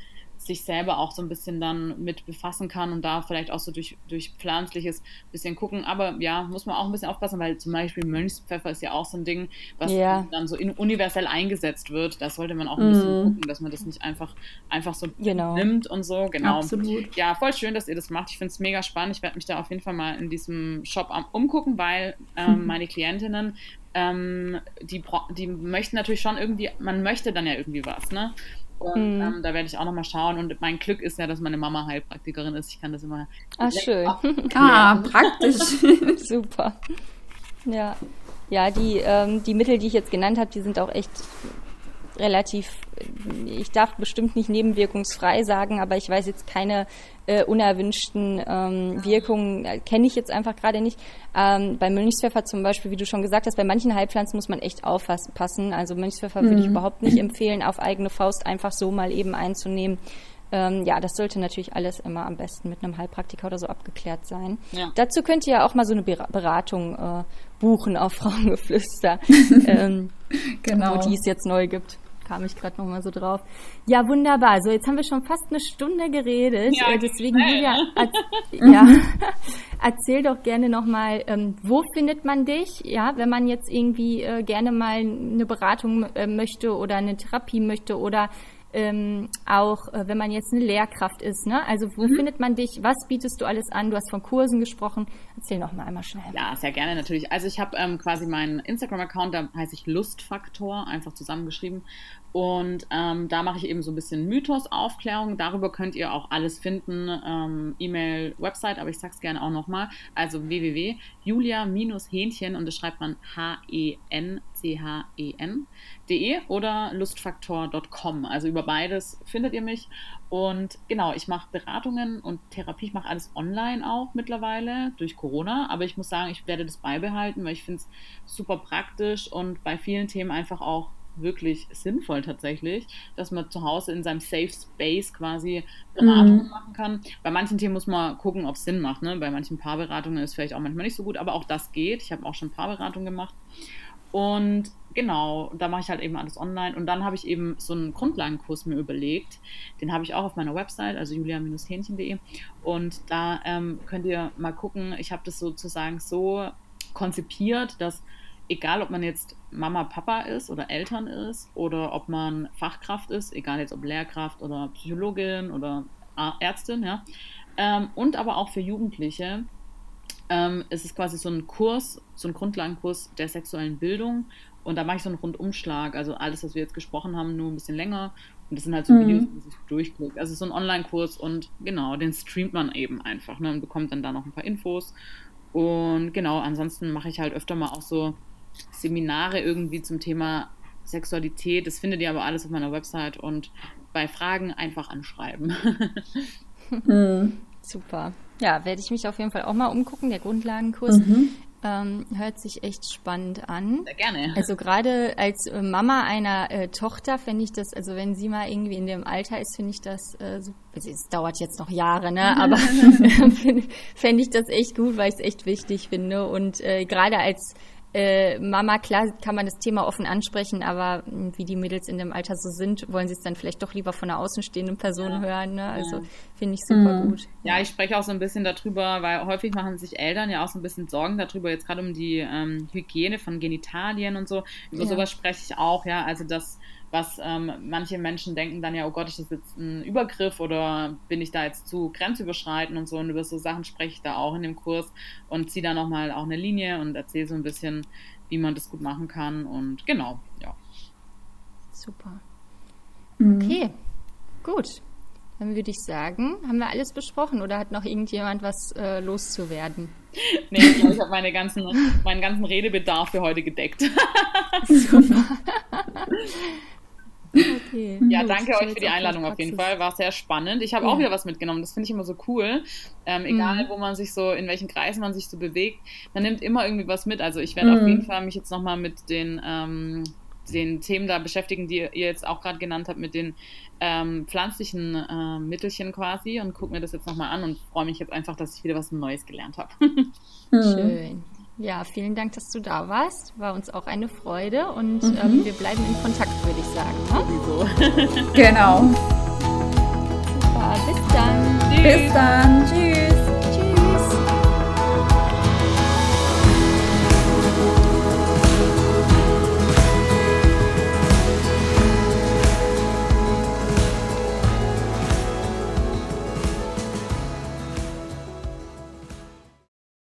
sich selber auch so ein bisschen dann mit befassen kann und da vielleicht auch so durch, durch pflanzliches bisschen gucken. Aber ja, muss man auch ein bisschen aufpassen, weil zum Beispiel Mönchspfeffer ist ja auch so ein Ding, was ja. dann so in, universell eingesetzt wird. Da sollte man auch ein bisschen mm. gucken, dass man das nicht einfach, einfach so genau. nimmt und so. Genau. Absolut. Ja, voll schön, dass ihr das macht. Ich finde es mega spannend. Ich werde mich da auf jeden Fall mal in diesem Shop umgucken, weil ähm, meine Klientinnen ähm, die, die möchten natürlich schon irgendwie, man möchte dann ja irgendwie was, ne? Und mhm. ähm, da werde ich auch nochmal schauen. Und mein Glück ist ja, dass meine Mama Heilpraktikerin ist. Ich kann das immer. Ah, schön. ah, praktisch. Super. Ja. Ja, die, ähm, die Mittel, die ich jetzt genannt habe, die sind auch echt relativ, ich darf bestimmt nicht nebenwirkungsfrei sagen, aber ich weiß jetzt keine äh, unerwünschten ähm, Wirkungen, äh, kenne ich jetzt einfach gerade nicht. Ähm, bei Mönchspfeffer zum Beispiel, wie du schon gesagt hast, bei manchen Heilpflanzen muss man echt aufpassen. Also Mönchspfeffer mhm. würde ich mhm. überhaupt nicht empfehlen, auf eigene Faust einfach so mal eben einzunehmen. Ähm, ja, das sollte natürlich alles immer am besten mit einem Heilpraktiker oder so abgeklärt sein. Ja. Dazu könnt ihr ja auch mal so eine Beratung äh, buchen auf Frauengeflüster, ähm, genau. wo die es jetzt neu gibt kam ich gerade noch mal so drauf. Ja, wunderbar. So, jetzt haben wir schon fast eine Stunde geredet. Ja, äh, deswegen, Julia, ja, erzähl doch gerne noch mal, ähm, wo findet man dich? Ja, wenn man jetzt irgendwie äh, gerne mal eine Beratung äh, möchte oder eine Therapie möchte oder ähm, auch äh, wenn man jetzt eine Lehrkraft ist. Ne? Also wo mhm. findet man dich? Was bietest du alles an? Du hast von Kursen gesprochen. Erzähl noch mal einmal schnell. Ja, sehr gerne natürlich. Also ich habe ähm, quasi meinen Instagram-Account, da heiße ich Lustfaktor, einfach zusammengeschrieben. Und ähm, da mache ich eben so ein bisschen Mythos-Aufklärung. Darüber könnt ihr auch alles finden. Ähm, E-Mail, Website, aber ich sag's gerne auch nochmal. Also www.julia-hähnchen und das schreibt man H-E-N-C-H-E-N.de oder lustfaktor.com. Also über beides findet ihr mich. Und genau, ich mache Beratungen und Therapie. Ich mache alles online auch mittlerweile durch Corona. Aber ich muss sagen, ich werde das beibehalten, weil ich finde es super praktisch und bei vielen Themen einfach auch wirklich sinnvoll tatsächlich, dass man zu Hause in seinem Safe Space quasi Beratungen mhm. machen kann. Bei manchen Themen muss man gucken, ob es Sinn macht. Ne? Bei manchen Paarberatungen ist es vielleicht auch manchmal nicht so gut, aber auch das geht. Ich habe auch schon Paarberatungen gemacht. Und genau, da mache ich halt eben alles online. Und dann habe ich eben so einen Grundlagenkurs mir überlegt. Den habe ich auch auf meiner Website, also julia-hähnchen.de. Und da ähm, könnt ihr mal gucken. Ich habe das sozusagen so konzipiert, dass egal ob man jetzt Mama, Papa ist oder Eltern ist oder ob man Fachkraft ist, egal jetzt ob Lehrkraft oder Psychologin oder Ärztin, ja, ähm, und aber auch für Jugendliche ähm, ist es quasi so ein Kurs, so ein Grundlagenkurs der sexuellen Bildung und da mache ich so einen Rundumschlag, also alles, was wir jetzt gesprochen haben, nur ein bisschen länger und das sind halt so mhm. Videos, die man sich durchklickt. Also so ein Online-Kurs und genau, den streamt man eben einfach ne, und bekommt dann da noch ein paar Infos und genau, ansonsten mache ich halt öfter mal auch so Seminare irgendwie zum Thema Sexualität. Das findet ihr aber alles auf meiner Website und bei Fragen einfach anschreiben. mhm. Super. Ja, werde ich mich auf jeden Fall auch mal umgucken. Der Grundlagenkurs mhm. ähm, hört sich echt spannend an. Sehr gerne. Also gerade als äh, Mama einer äh, Tochter fände ich das, also wenn sie mal irgendwie in dem Alter ist, finde ich das äh, so, also es dauert jetzt noch Jahre, ne? Aber fände ich das echt gut, weil ich es echt wichtig finde. Und äh, gerade als äh, Mama, klar kann man das Thema offen ansprechen, aber hm, wie die Mädels in dem Alter so sind, wollen sie es dann vielleicht doch lieber von einer außenstehenden Person ja. hören. Ne? Also ja. finde ich super mhm. gut. Ja, ich spreche auch so ein bisschen darüber, weil häufig machen sich Eltern ja auch so ein bisschen Sorgen darüber, jetzt gerade um die ähm, Hygiene von Genitalien und so. Über ja. sowas spreche ich auch, ja. Also das was ähm, manche Menschen denken dann ja, oh Gott, ist das jetzt ein Übergriff oder bin ich da jetzt zu grenzüberschreitend und so und über so Sachen spreche ich da auch in dem Kurs und ziehe da nochmal auch eine Linie und erzähle so ein bisschen, wie man das gut machen kann und genau, ja. Super. Mhm. Okay, gut. Dann würde ich sagen, haben wir alles besprochen oder hat noch irgendjemand was äh, loszuwerden? nee, ich glaube, ich habe meine ganzen, meinen ganzen Redebedarf für heute gedeckt. Super. Okay. Ja, danke euch für die Einladung auf jeden Fall. War sehr spannend. Ich habe ja. auch wieder was mitgenommen. Das finde ich immer so cool. Ähm, egal, mhm. wo man sich so, in welchen Kreisen man sich so bewegt, man nimmt immer irgendwie was mit. Also ich werde mhm. auf jeden Fall mich jetzt nochmal mit den, ähm, den Themen da beschäftigen, die ihr jetzt auch gerade genannt habt, mit den ähm, pflanzlichen äh, Mittelchen quasi und gucke mir das jetzt nochmal an und freue mich jetzt einfach, dass ich wieder was Neues gelernt habe. Schön. Ja, vielen Dank, dass du da warst. War uns auch eine Freude und mhm. ähm, wir bleiben in Kontakt, würde ich sagen. Ne? genau. Super, bis dann. Tschüss. Bis dann. Tschüss.